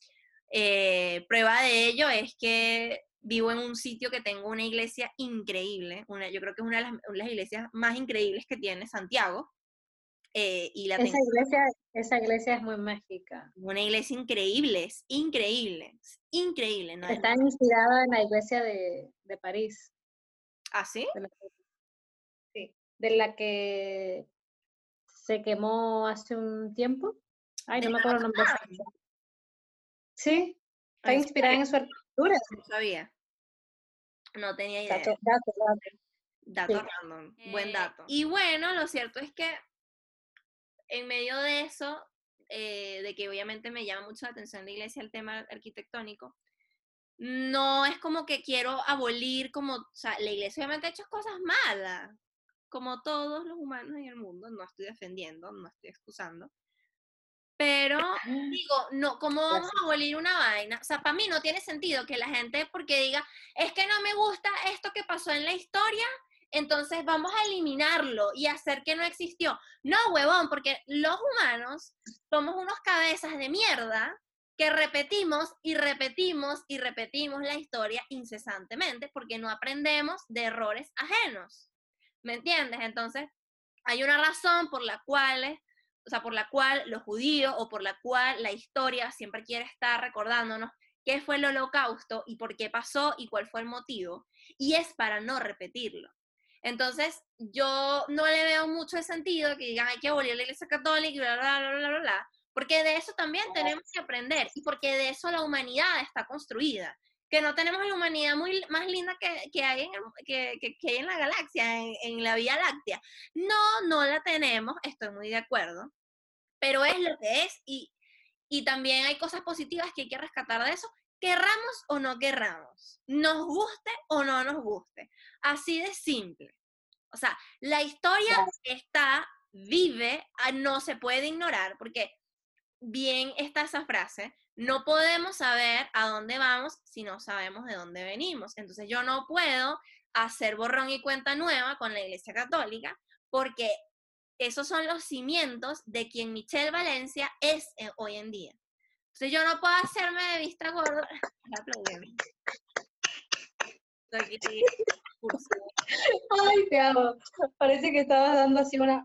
eh, prueba de ello es que vivo en un sitio que tengo una iglesia increíble. Una, yo creo que es una de las, las iglesias más increíbles que tiene Santiago. Eh, y la esa, iglesia, esa iglesia es muy mágica. Una iglesia increíble, es increíble, increíble. ¿no? Está inspirada en la iglesia de, de París. ¿Ah, sí? De la, sí, de la que se quemó hace un tiempo. Ay, no me acuerdo el nombre. Sí, está inspirada en su arquitectura. No sabía. No tenía idea. Dato, dato, dato. Dato Sí. random. Buen Eh, dato. Y bueno, lo cierto es que en medio de eso, eh, de que obviamente me llama mucho la atención la iglesia el tema arquitectónico, no es como que quiero abolir como, o sea, la iglesia obviamente ha hecho cosas malas, como todos los humanos en el mundo, no estoy defendiendo, no estoy excusando, pero digo, no, ¿cómo vamos a abolir una vaina? O sea, para mí no tiene sentido que la gente, porque diga, es que no me gusta esto que pasó en la historia, entonces vamos a eliminarlo y hacer que no existió. No, huevón, porque los humanos somos unos cabezas de mierda que repetimos y repetimos y repetimos la historia incesantemente porque no aprendemos de errores ajenos. ¿Me entiendes? Entonces, hay una razón por la cual, o sea, por la cual los judíos o por la cual la historia siempre quiere estar recordándonos qué fue el holocausto y por qué pasó y cuál fue el motivo. Y es para no repetirlo. Entonces, yo no le veo mucho el sentido que digan hay que abolir la iglesia católica y bla, bla, bla, bla, bla, bla, porque de eso también tenemos que aprender y porque de eso la humanidad está construida. Que no tenemos la humanidad muy, más linda que, que hay, en, que, que- que hay en la galaxia, en, en la Vía Láctea. No, no la tenemos, estoy muy de acuerdo, pero es lo que es y, y también hay cosas positivas que hay que rescatar de eso, querramos o no querramos, nos guste o no nos guste. Así de simple. O sea, la historia está, vive, ah, no se puede ignorar, porque bien está esa frase, no podemos saber a dónde vamos si no sabemos de dónde venimos. Entonces yo no puedo hacer borrón y cuenta nueva con la Iglesia Católica, porque esos son los cimientos de quien Michelle Valencia es eh, hoy en día. Entonces yo no puedo hacerme de vista gorda. Ay, te amo. Parece que estabas dando así una.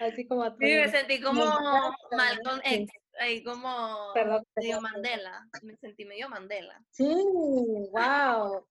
Así como a Sí, me sentí como Malcolm. X, ahí como Perdón, medio perdón. Mandela. Me sentí medio Mandela. Sí, wow.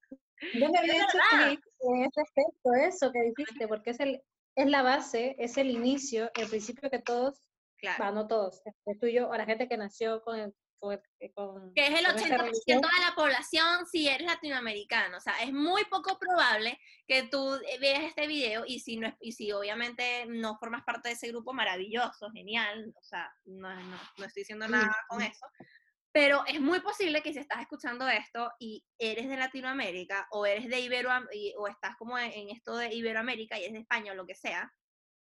Yo me había hecho clic en ese aspecto, eso que dijiste, porque es, el, es la base, es el inicio, el principio que todos, Claro. no todos, el tuyo, o la gente que nació con, el- con, el- con, que es el con esta 80% religión. de la población si eres latinoamericano. O sea, es muy poco probable que tú eh, veas este video y si, no, es- y si obviamente no formas parte de ese grupo, maravilloso, genial. O sea, no, no- no estoy diciendo nada con eso. Pero es muy posible que si estás escuchando esto y eres de Latinoamérica o eres de Ibero o estás como en, esto de Iberoamérica y eres de España o lo que sea.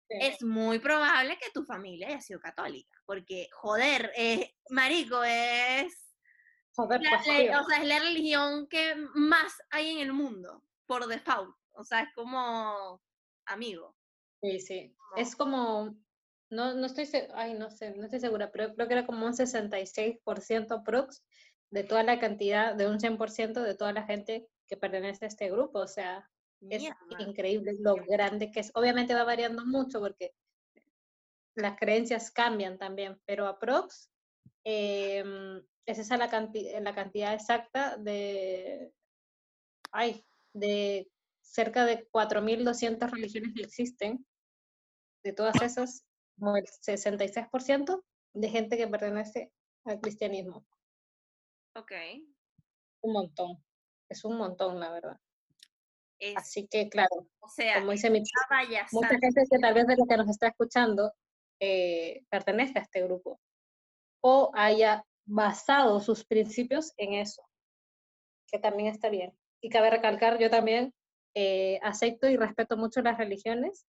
Es muy probable que tu familia haya sido católica. Porque, joder, eh, marico, es Joder, la- la- o sea, es la religión que más hay en el mundo, por default. O sea, es como amigo. Sí, sí. como- Es como, no, no estoy, ay, no sé, no estoy segura, pero creo que era como un 66% prox de toda la cantidad, de un 100% de toda la gente que pertenece a este grupo. O sea, es increíble lo grande que es. Obviamente va variando mucho porque las creencias cambian también, pero aprox em, es esa la, canti- la cantidad exacta de, ay, de cerca de 4.200 religiones que existen. De todas esas, como el 66% de gente que pertenece al cristianismo. Ok. Un montón. Es un montón, la verdad. Es, Así que, claro, o sea, como dice mi payasada. mucha gente que tal vez de lo que nos está escuchando eh, pertenece a este grupo o haya basado sus principios en eso, que también está bien. Y cabe recalcar, yo también eh, acepto y respeto mucho las religiones.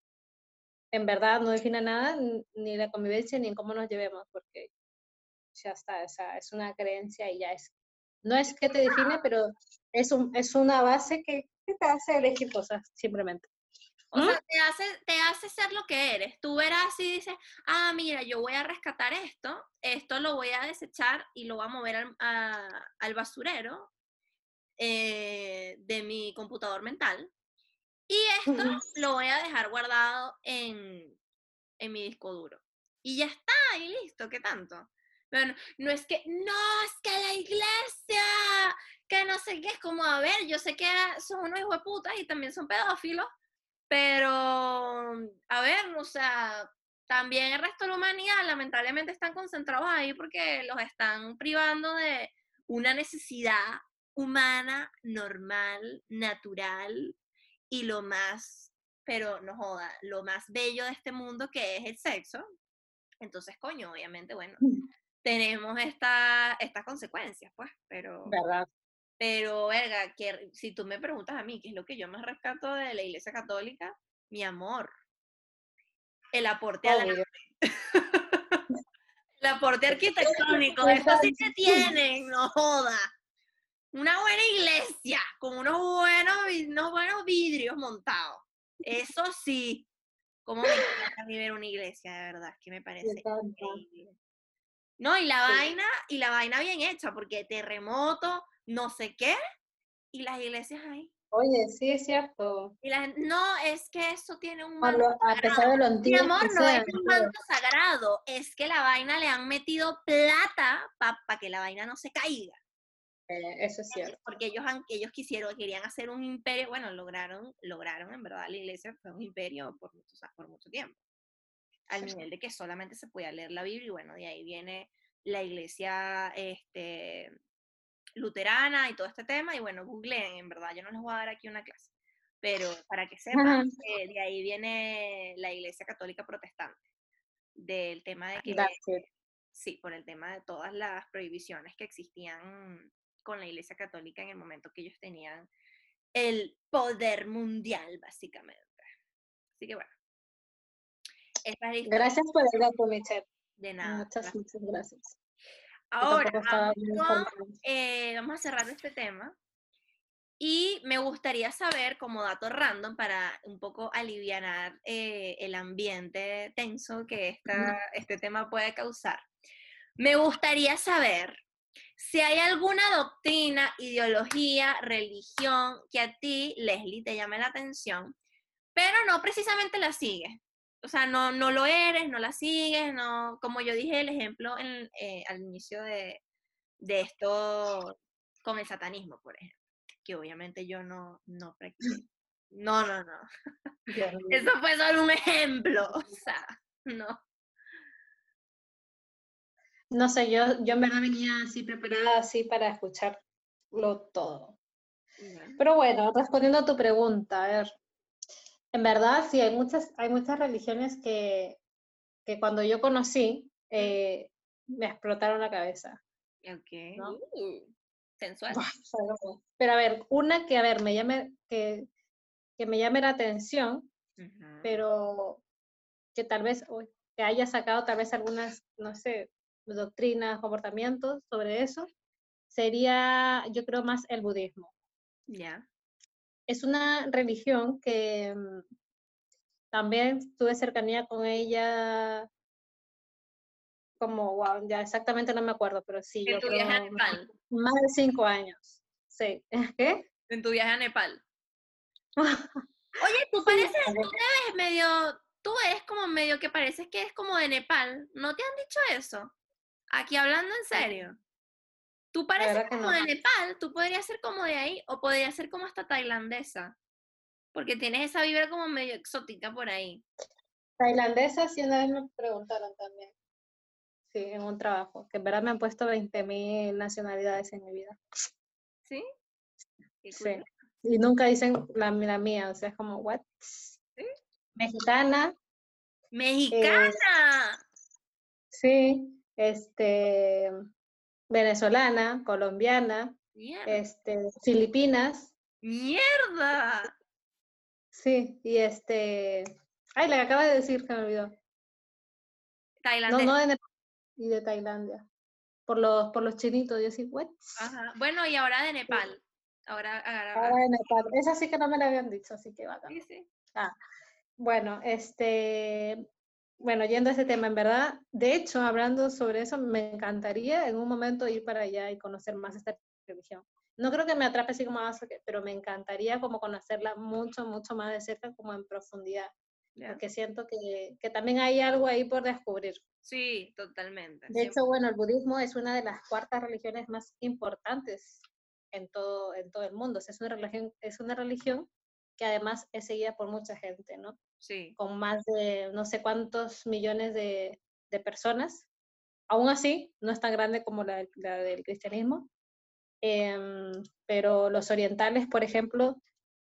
En verdad no define nada, ni la convivencia, ni en cómo nos llevemos, porque ya está, o sea, es una creencia y ya es. No es que te define, pero es, un, es una base que, que te hace elegir cosas, simplemente. O sea, te hace, te hace ser lo que eres. Tú verás y dices, ah, mira, yo voy a rescatar esto, esto lo voy a desechar y lo voy a mover al, a- al basurero eh, de mi computador mental. Y esto lo voy a dejar guardado en, en mi disco duro. Y ya está, y listo, ¿qué tanto? Bueno, no es que, no, es que la iglesia, que no sé qué, es como, a ver, yo sé que son unos hijos de puta y también son pedófilos, pero, a ver, o sea, también el resto de la humanidad lamentablemente están concentrados ahí porque los están privando de una necesidad humana, normal, natural y lo más, pero no joda, lo más bello de este mundo que es el sexo. Entonces, coño, obviamente, bueno, tenemos esta, estas consecuencias, pues, pero... ¿Verdad? Pero, verga, que, si tú me preguntas a mí qué es lo que yo más rescato de la Iglesia Católica, mi amor, el aporte a la... el aporte arquitectónico, eso sí se tienen, no joda. Una buena iglesia, con unos buenos, unos buenos vidrios montados. Eso sí. Como me encanta ver una iglesia, de verdad, que me parece increíble. No, y la vaina, y la vaina bien hecha, porque terremoto, no sé qué, y las iglesias ahí. Oye, sí es cierto. Y la, no, es que eso tiene un manto a pesar de lo antiguo. Mi amor, no es un manto sagrado, es que la vaina le han metido plata para que la vaina no se caiga. Eh, eso es cierto. Porque ellos, ellos quisieron, querían hacer un imperio, bueno, lograron, lograron, en verdad, la iglesia fue un imperio por mucho, por mucho tiempo. Al nivel de que solamente se podía leer la Biblia, y bueno, de ahí viene la iglesia este, luterana y todo este tema, y bueno, googleen, en verdad, yo no les voy a dar aquí una clase, pero para que sepan, de ahí viene la iglesia católica protestante, del tema de que... Sí, por el tema de todas las prohibiciones que existían con la iglesia católica en el momento que ellos tenían el poder mundial, básicamente. Así que bueno. Gracias por el dato, Michelle. De nada. Muchas, muchas gracias. Ahora, eh, vamos a cerrar este tema. Y me gustaría saber, como dato random, para un poco aliviar eh, el ambiente tenso que esta, este tema puede causar, me gustaría saber si hay alguna doctrina, ideología, religión que a ti, Leslie, te llame la atención, pero no precisamente la sigues o sea, no, no lo eres, no la sigues, no, como yo dije el ejemplo eh, al inicio de, de, esto con el satanismo, por ejemplo, que obviamente yo no, no practico. No, no, no. Eso fue solo un ejemplo, o sea, no. No sé, yo, yo en verdad venía así preparada así para escucharlo todo. Pero bueno, respondiendo a tu pregunta, a ver, en verdad, sí, hay muchas, hay muchas religiones que, que cuando yo conocí eh, me explotaron la cabeza. Ok. Uh, sensual. Pero a ver, una que, a ver, me llame, que, que me llame la atención, pero que tal vez, que haya sacado tal vez algunas, no sé, doctrinas, comportamientos sobre eso, sería, yo creo, más el budismo. Ya es una religión que mm, también tuve cercanía con ella como, wow, ya exactamente no me acuerdo, pero sí. En tu viaje a Nepal. Más de cinco años. Sí. ¿Qué? En tu viaje a Nepal. Oye, tú pareces, tú te ves medio, tú eres como medio que pareces que es como de Nepal. ¿No te han dicho eso? Aquí hablando en serio. Tú pareces como de Nepal, tú podrías ser como de ahí, o podrías ser como hasta tailandesa, porque tienes esa vibra como medio exótica por ahí. Tailandesa, sí, una vez me preguntaron también. Sí, en un trabajo, que en verdad me han puesto 20.000 nacionalidades en mi vida. ¿Sí? Sí. Y nunca dicen la, mía, o sea, es como, ¿what? ¿Sí? Mexicana. ¡Mexicana! sí, este, venezolana, colombiana, este, filipinas. ¡Mierda! Sí, y este. Ay, la que acaba de decir que me olvidó. Tailandia. No, no de Nepal, y de Tailandia. Por los, por los chinitos, yo sí, ¿what? Ajá. Bueno, y ahora de Nepal. Ahora, ahora, de Nepal. Esa sí que no me la habían dicho, así que va. Sí, sí. Ah, bueno, este, bueno, yendo a ese tema, en verdad, de hecho, hablando sobre eso, me encantaría en un momento ir para allá y conocer más esta religión. No creo que me atrape así como más, pero me encantaría como conocerla mucho, mucho más de cerca, como en profundidad. Porque siento que, que, también hay algo ahí por descubrir. Sí, totalmente. De hecho, bueno, el budismo es una de las cuartas religiones más importantes en todo, en todo el mundo. es, una religión, es una religión que además es seguida por mucha gente, ¿no? Sí. Con más de no sé cuántos millones de, de personas. Aún así, no es tan grande como la, la del cristianismo, em, pero los orientales, por ejemplo,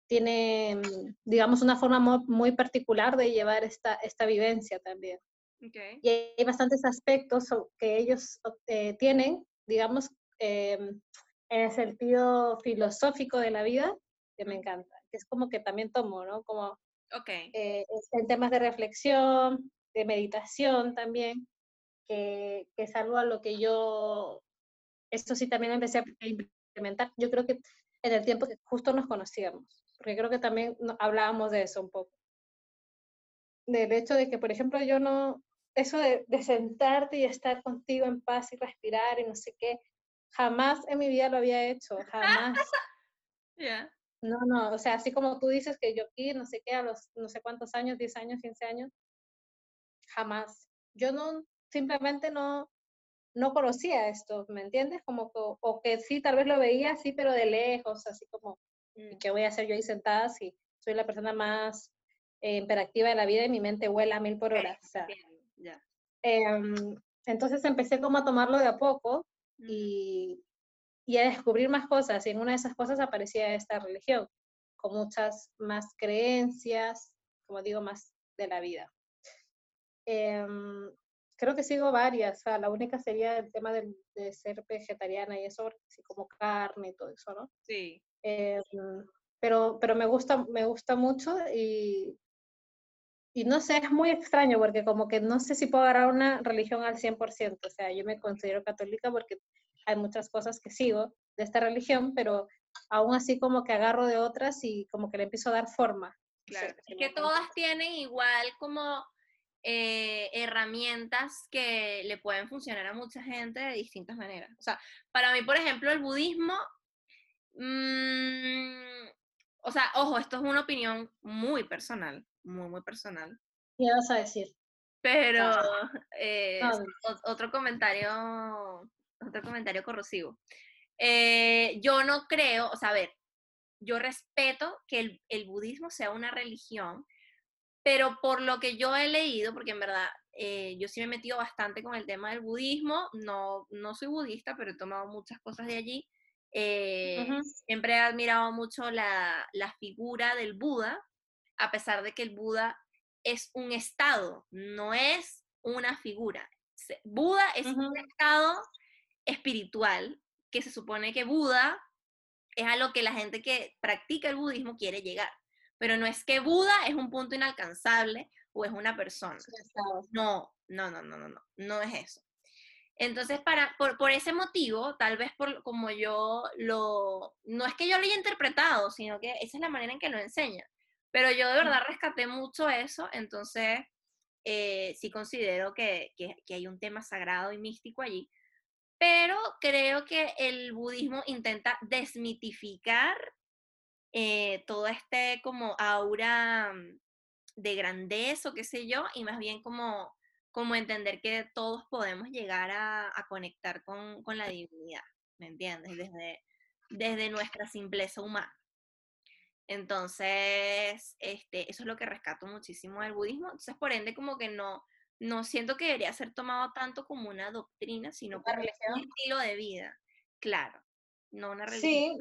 tienen, digamos, una forma muy particular de llevar esta, esta vivencia también. Okay. Y hay bastantes aspectos que ellos eh, tienen, digamos, em, en el sentido filosófico de la vida, que me encanta. Que es como que también tomo, ¿no? Como okay. Eh, en temas de reflexión, de meditación también, que, que es algo a lo que yo, esto sí también empecé a implementar. Yo creo que en el tiempo que justo nos conocíamos, porque creo que también hablábamos de eso un poco. Del hecho de que, por ejemplo, yo no, eso de, de sentarte y estar contigo en paz y respirar y no sé qué, jamás en mi vida lo había hecho, jamás. Yeah. No, no, o sea, así como tú dices que yo aquí, no sé qué, a los no sé cuántos años, 10 años, 15 años, jamás. Yo no, simplemente no, no conocía esto, ¿me entiendes? Como que, o que sí, tal vez lo veía así, pero de lejos, así como, mm. ¿qué voy a hacer yo ahí sentada si soy la persona más eh, interactiva de la vida y mi mente vuela a mil por hora? O sea, eh, entonces empecé como a tomarlo de a poco y, y a descubrir más cosas, y en una de esas cosas aparecía esta religión, con muchas más creencias, como digo, más de la vida. Eh, creo que sigo varias, o sea, la única sería el tema de, de ser vegetariana y eso, así como carne y todo eso, ¿no? Sí. Eh, pero, pero me gusta, me gusta mucho y, y no sé, es muy extraño porque como que no sé si puedo agarrar una religión al 100%, o sea, yo me considero católica porque hay muchas cosas que sigo de esta religión, pero aún así como que agarro de otras y como que le empiezo a dar forma. Claro, es que todas tienen igual como eh, herramientas que le pueden funcionar a mucha gente de distintas maneras. O sea, para mí, por ejemplo, el budismo, mmm, o sea, ojo, esto es una opinión muy personal, muy, muy personal. ¿Qué vas a decir? Pero eh, otro comentario, otro comentario corrosivo. Eh, yo no creo, o sea, a ver, yo respeto que el, el budismo sea una religión, pero por lo que yo he leído, porque en verdad eh, yo sí me he metido bastante con el tema del budismo, no, no soy budista, pero he tomado muchas cosas de allí. Eh, siempre he admirado mucho la, la, figura del Buda, a pesar de que el Buda es un estado, no es una figura. Buda es un estado espiritual que se supone que Buda es a lo que la gente que practica el budismo quiere llegar. Pero no es que Buda es un punto inalcanzable o es una persona. No, no, no, no, no, no, no es eso. Entonces, para, por, por, ese motivo, tal vez por como yo lo, no es que yo lo haya interpretado, sino que esa es la manera en que lo enseña. Pero yo de verdad rescaté mucho eso, entonces eh, sí considero que, que, que hay un tema sagrado y místico allí. Pero creo que el budismo intenta desmitificar eh, todo este como aura mm, de grandeza o qué sé yo, y más bien como, como entender que todos podemos llegar a, conectar con, con, la divinidad, ¿me entiendes? Desde, desde nuestra simpleza humana. Entonces, este, eso es lo que rescato muchísimo del budismo. Entonces, por ende, como que no, no siento que debería ser tomado tanto como una doctrina, sino como un estilo de vida. Claro, no una religión. Sí,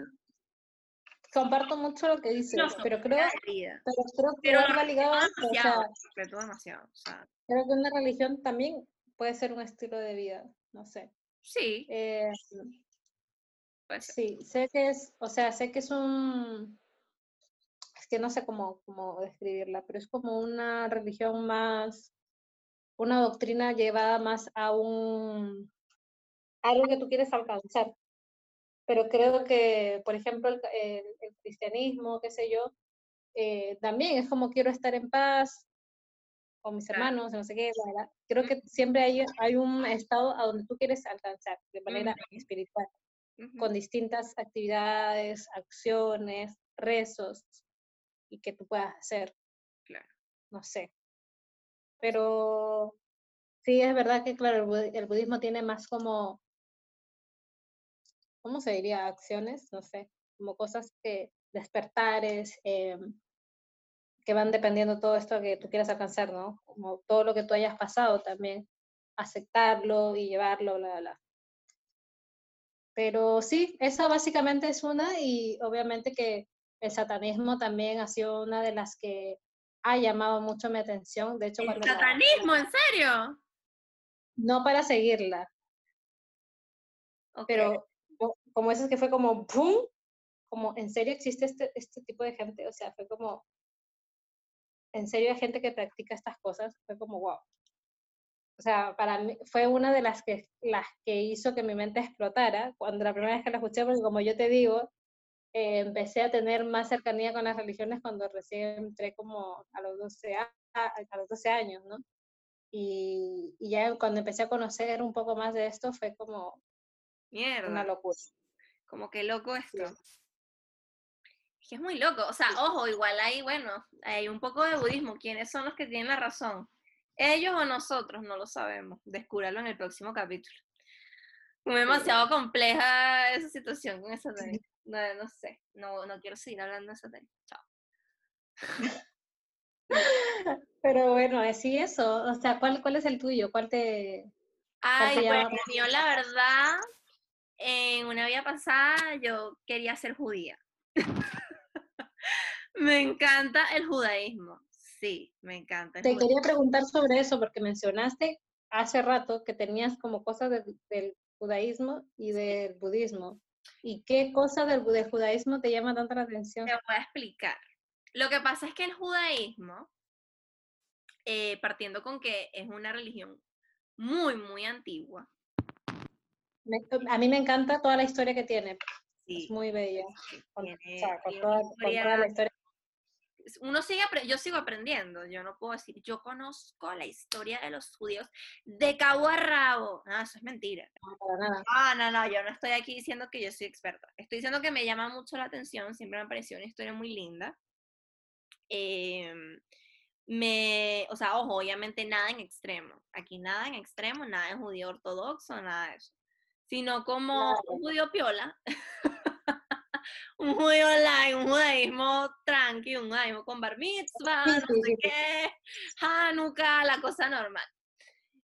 comparto mucho lo que dices, pero, creo, pero creo que va ligado demasiado, o demasiado, creo que una religión también puede ser un estilo de vida, no sé. Sí. Eh, sí, sé que es, o sea, sé que es un, es que no sé cómo, cómo describirla, pero es como una religión más, una doctrina llevada más a un, algo que tú quieres alcanzar pero creo que, por ejemplo, el, el, cristianismo, qué sé yo, eh, también es como quiero estar en paz con mis hermanos, no sé qué, ¿verdad? creo que siempre hay, hay un estado a donde tú quieres alcanzar de manera espiritual, con distintas actividades, acciones, rezos, y que tú puedas hacer. Claro. No sé. Pero sí, es verdad que, claro, el budismo tiene más como ¿cómo se diría? Acciones, no sé, como cosas que despertares, eh, que van dependiendo todo esto que tú quieras alcanzar, ¿no? Como todo lo que tú hayas pasado también, aceptarlo y llevarlo, bla, bla. Pero sí, esa básicamente es una y obviamente que el satanismo también ha sido una de las que ha llamado mucho mi atención. De hecho, ¿El satanismo? ¿En serio? No para seguirla. Pero como eso que fue como ¡pum! Como, ¿en serio existe este, este tipo de gente? O sea, fue como, ¿en serio hay gente que practica estas cosas? Fue como, wow. O sea, para mí fue una de las que, las que hizo que mi mente explotara cuando la primera vez que la escuché, porque como yo te digo, eh, empecé a tener más cercanía con las religiones cuando recién entré como a los 12, a, a los 12 años, ¿no? Y, y, ya cuando empecé a conocer un poco más de esto fue como Mierda. una locura. Como que loco esto. Es que es muy loco. O sea, ojo, igual hay, bueno, hay un poco de budismo. ¿Quiénes son los que tienen la razón? ¿Ellos o nosotros? No lo sabemos. Descúbralo en el próximo capítulo. Es demasiado compleja esa situación con esa No, no sé. No, no quiero seguir hablando de esa Chao. Pero bueno, así eso. O sea, ¿cuál, cuál es el tuyo? ¿Cuál te... Ay, la verdad, en una vida pasada yo quería ser judía. me encanta el judaísmo. Sí, me encanta. Te quería preguntar sobre eso porque mencionaste hace rato que tenías como cosas del judaísmo y del budismo. ¿Y qué cosa del, judaísmo te llama tanta la atención? Te voy a explicar. Lo que pasa es que el judaísmo, eh, partiendo con que es una religión muy, muy antigua. a mí me encanta toda la historia que tiene. Es muy bella. Con, toda, la historia uno sigue, yo sigo aprendiendo, yo no puedo decir, yo conozco la historia de los judíos de cabo a rabo. No, eso es mentira. No, no, no, yo no estoy aquí diciendo que yo soy experta. Estoy diciendo que me llama mucho la atención, siempre me ha parecido una historia muy linda. Em, me, o sea, ojo, obviamente nada en extremo. Aquí nada en extremo, nada en judío ortodoxo, nada de eso. Sino como un judío piola. un judío online, un judaísmo tranqui, un judaísmo con bar mitzvah, no sé qué, Hanukkah, la cosa normal.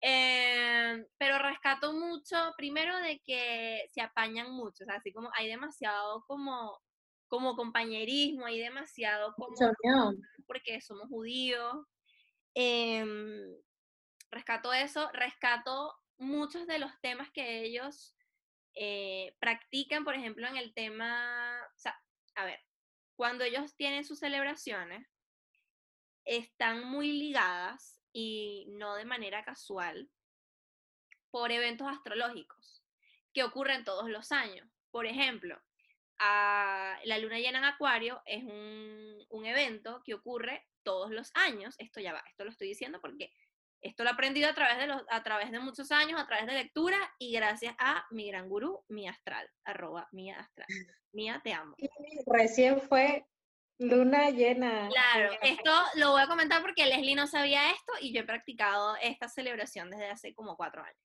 Em, pero rescato mucho, primero de que se apañan mucho, o sea, así como hay demasiado como, como compañerismo, hay demasiado como, porque somos judíos. Em, rescato eso, rescato muchos de los temas que ellos eh, practican, por ejemplo, en el tema, o a ver, cuando ellos tienen sus celebraciones, están muy ligadas y no de manera casual por eventos astrológicos que ocurren todos los años. Por ejemplo, a la luna llena en Acuario es un, un, evento que ocurre todos los años. Esto ya va, esto lo estoy diciendo porque esto lo he aprendido a través, de los, a través de muchos años, a través de lectura y gracias a mi gran gurú, mi astral, arroba mía astral. Mía, te amo. recién fue luna llena. Claro, esto lo voy a comentar porque Leslie no sabía esto y yo he practicado esta celebración desde hace como cuatro años.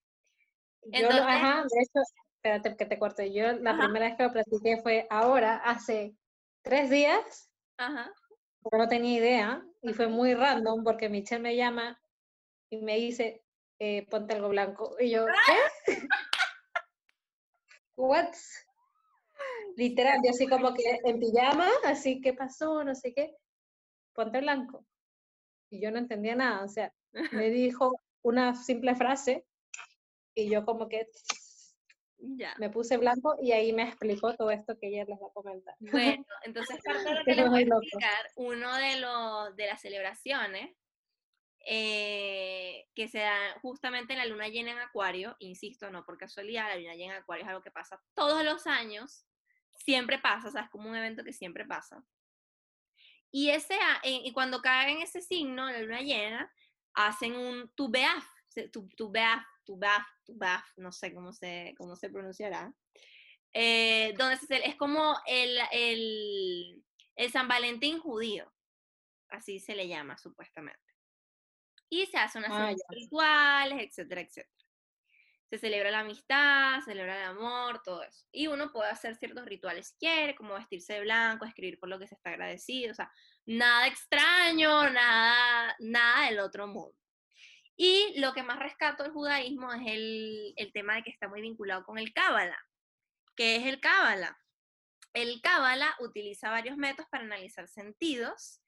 Entonces, ajá, de hecho, espérate que te corte. Yo la primera vez que lo practiqué fue ahora, hace tres días. Ajá. Porque no tenía idea y fue muy random porque Michelle me llama y me dice, eh, ponte algo blanco. Y yo, ¿qué? ¿What? Literal, yo así como que en pijama, así, ¿qué pasó? No sé qué. Ponte blanco. Y yo no entendía nada, o sea, me dijo una simple frase y yo como que ya. me puse blanco y ahí me explicó todo esto que ella les va a comentar. Bueno, entonces parte de lo que les voy a explicar, uno de, los, de las celebraciones eh, que se da justamente en la luna llena en Acuario, insisto, no por casualidad, la luna llena en Acuario es algo que pasa todos los años, siempre pasa, o sea, es como un evento que siempre pasa. Y, ese, y cuando cae en ese signo, la luna llena, hacen un tubeaf, tubeaf, tubeaf, tubeaf, no sé cómo se, cómo se pronunciará, eh, donde es como el, el, el San Valentín judío, así se le llama supuestamente y se hacen unas ah, rituales, etcétera, etcétera. Se celebra la amistad, se celebra el amor, todo eso. Y uno puede hacer ciertos rituales si quiere, como vestirse de blanco, escribir por lo que se está agradecido, o sea, nada extraño, nada, nada del otro mundo. Y lo que más rescato del judaísmo es el, el tema de que está muy vinculado con el Cábala. ¿Qué es el Cábala? El Cábala utiliza varios métodos para analizar sentidos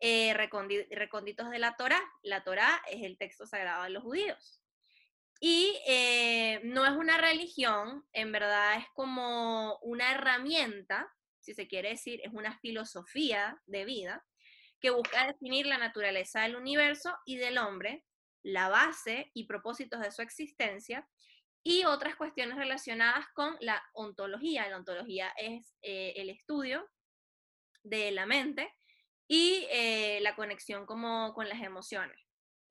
eh, recónditos de la Torá. La Torá es el texto sagrado de los judíos. Y eh, no es una religión, en verdad es como una herramienta, si se quiere decir, es una filosofía de vida que busca definir la naturaleza del universo y del hombre, la base y propósitos de su existencia y otras cuestiones relacionadas con la ontología. La ontología es eh, el estudio de la mente y eh, la conexión como con las emociones,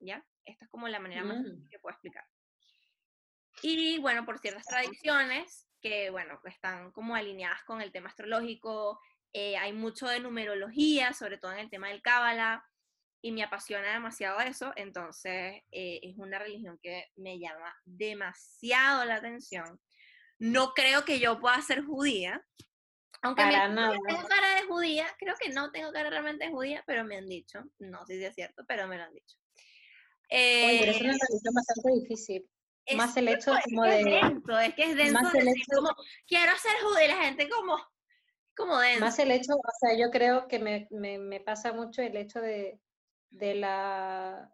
¿ya? Esta es como la manera más mm. que puedo explicar. Y bueno, por ciertas tradiciones que, bueno, están como alineadas con el tema astrológico, eh, hay mucho de numerología, sobre todo en el tema del Cábala, y me apasiona demasiado eso, entonces eh, es una religión que me llama demasiado la atención. No creo que yo pueda ser judía, aunque tengo cara de judía, creo que no tengo cara realmente de judía, pero me han dicho, no sé si es cierto, pero me lo han dicho. Eh, pero es una religión bastante difícil. más el hecho como es de... Denso, es que es denso más el hecho, como, quiero ser judía, y la gente como, como denso. Más el hecho, o sea, yo creo que me, me, me pasa mucho el hecho de, de, la,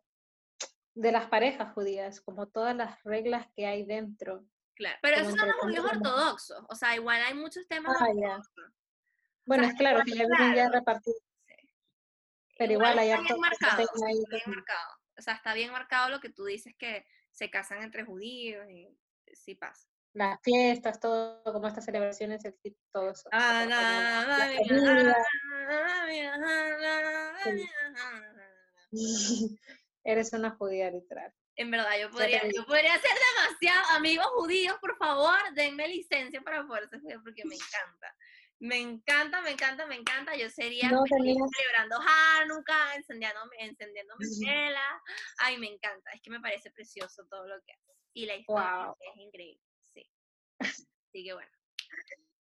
de las parejas judías, como todas las reglas que hay dentro. Claro, pero esos son los judíos ortodoxos, o sea, igual hay muchos temas ah, Bueno, es claro que ya vienen ya repartidos. Pero igual, hay está bien marcado, está bien marcado. O sea, está bien marcado lo que tú dices que se casan entre judíos y sí pasa. Las fiestas, todo, como estas celebraciones, todo eso. Eres una judía literal. En verdad, yo podría, yo podría ser demasiado amigos judíos, por favor, denme licencia para poder ser porque me encanta. Me encanta, me encanta, me encanta. Yo sería celebrando Hanukkah, encendiendo, encendiendo mi vela. Ay, me encanta. Es que me parece precioso todo lo que hace. Y la historia es increíble. Sí. Así que bueno.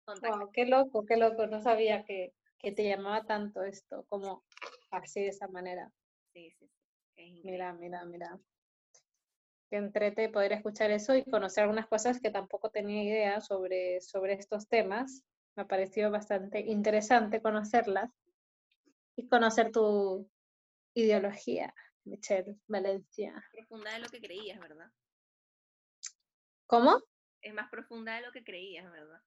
Wow, qué loco, qué loco. No sabía que, que te llamaba tanto esto, como así de esa manera. Sí, sí, sí. Mira, mira, mira. Que entrete poder escuchar eso y conocer algunas cosas que tampoco tenía idea sobre, sobre estos temas. Me ha parecido bastante interesante conocerlas y conocer tu ideología, Michelle Valencia. Profunda de lo que creías, ¿verdad? ¿Cómo? Es más profunda de lo que creías, ¿verdad?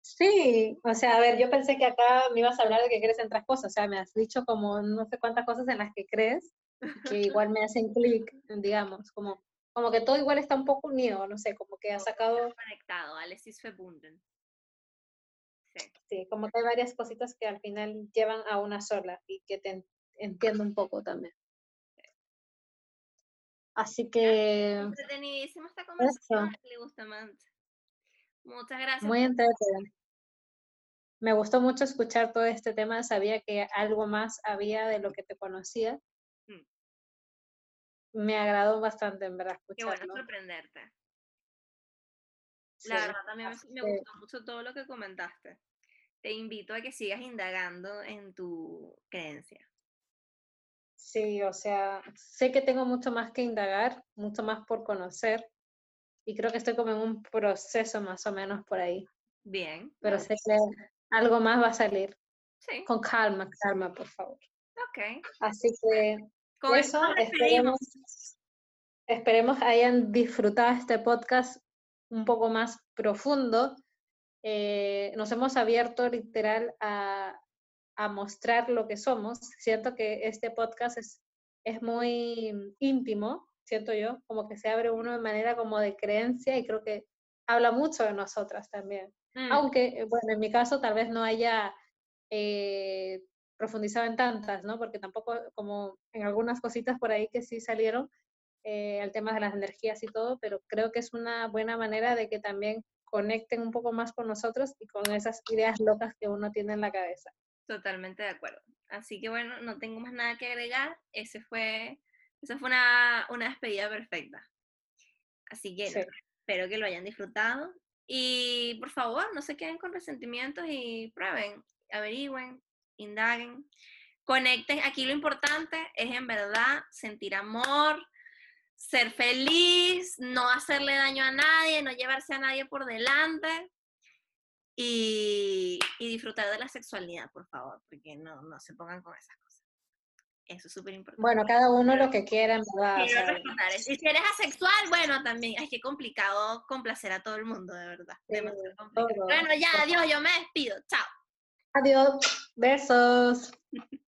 Sí, o sea, a ver, yo pensé que acá me ibas a hablar de que crees en otras cosas, o sea, me has dicho como no sé cuántas cosas en las que crees, que igual me hacen clic, digamos, como, como que todo igual está un poco unido, no sé, como que ha sacado... Conectado, alles ist verbunden. Sí. sí, como que hay varias cositas que al final llevan a una sola y que te entiendo un poco también. Así que... Entretenidísima esta conversación, le gusta más. Muchas gracias. Muy entretenido. Me gustó mucho escuchar todo este tema, sabía que algo más había de lo que te conocía. Me agradó bastante, en verdad, escucharlo. Qué bueno sorprenderte. La verdad, también me, gustó mucho todo lo que comentaste. Te invito a que sigas indagando en tu creencia. Sí, o sea, sé que tengo mucho más que indagar, mucho más por conocer, y creo que estoy como en un proceso más o menos por ahí. Bien. Pero sé que algo más va a salir. Sí. Con calma, calma, por favor. Ok. Así que Con eso, esperemos, esperemos hayan disfrutado este podcast un poco más profundo. Eh, nos hemos abierto literal a, a, mostrar lo que somos. Siento que este podcast es, es muy íntimo, siento yo, como que se abre uno de manera como de creencia y creo que habla mucho de nosotras también. Mm. Aunque, eh, bueno, en mi caso tal vez no haya eh, profundizado en tantas, ¿no? Porque tampoco, como en algunas cositas por ahí que sí salieron, eh, el tema de las energías y todo, pero creo que es una buena manera de que también conecten un poco más con nosotros y con esas ideas locas que uno tiene en la cabeza. Totalmente de acuerdo. Así que bueno, no tengo más nada que agregar. Ese fue esa fue una, una despedida perfecta. Así que Espero que lo hayan disfrutado. Y por favor, no se queden con resentimientos y prueben, averigüen, indaguen, conecten. Aquí lo importante es en verdad sentir amor, ser feliz, no hacerle daño a nadie, no llevarse a nadie por delante y, disfrutar de la sexualidad, por favor, porque no, no se pongan con esas cosas. Eso es súper importante. Bueno, cada uno lo que quiera, en verdad. y si eres asexual, bueno, también, es que complicado complacer a todo el mundo, de verdad. bueno, ya, adiós, yo me despido. Chao. Adiós, besos.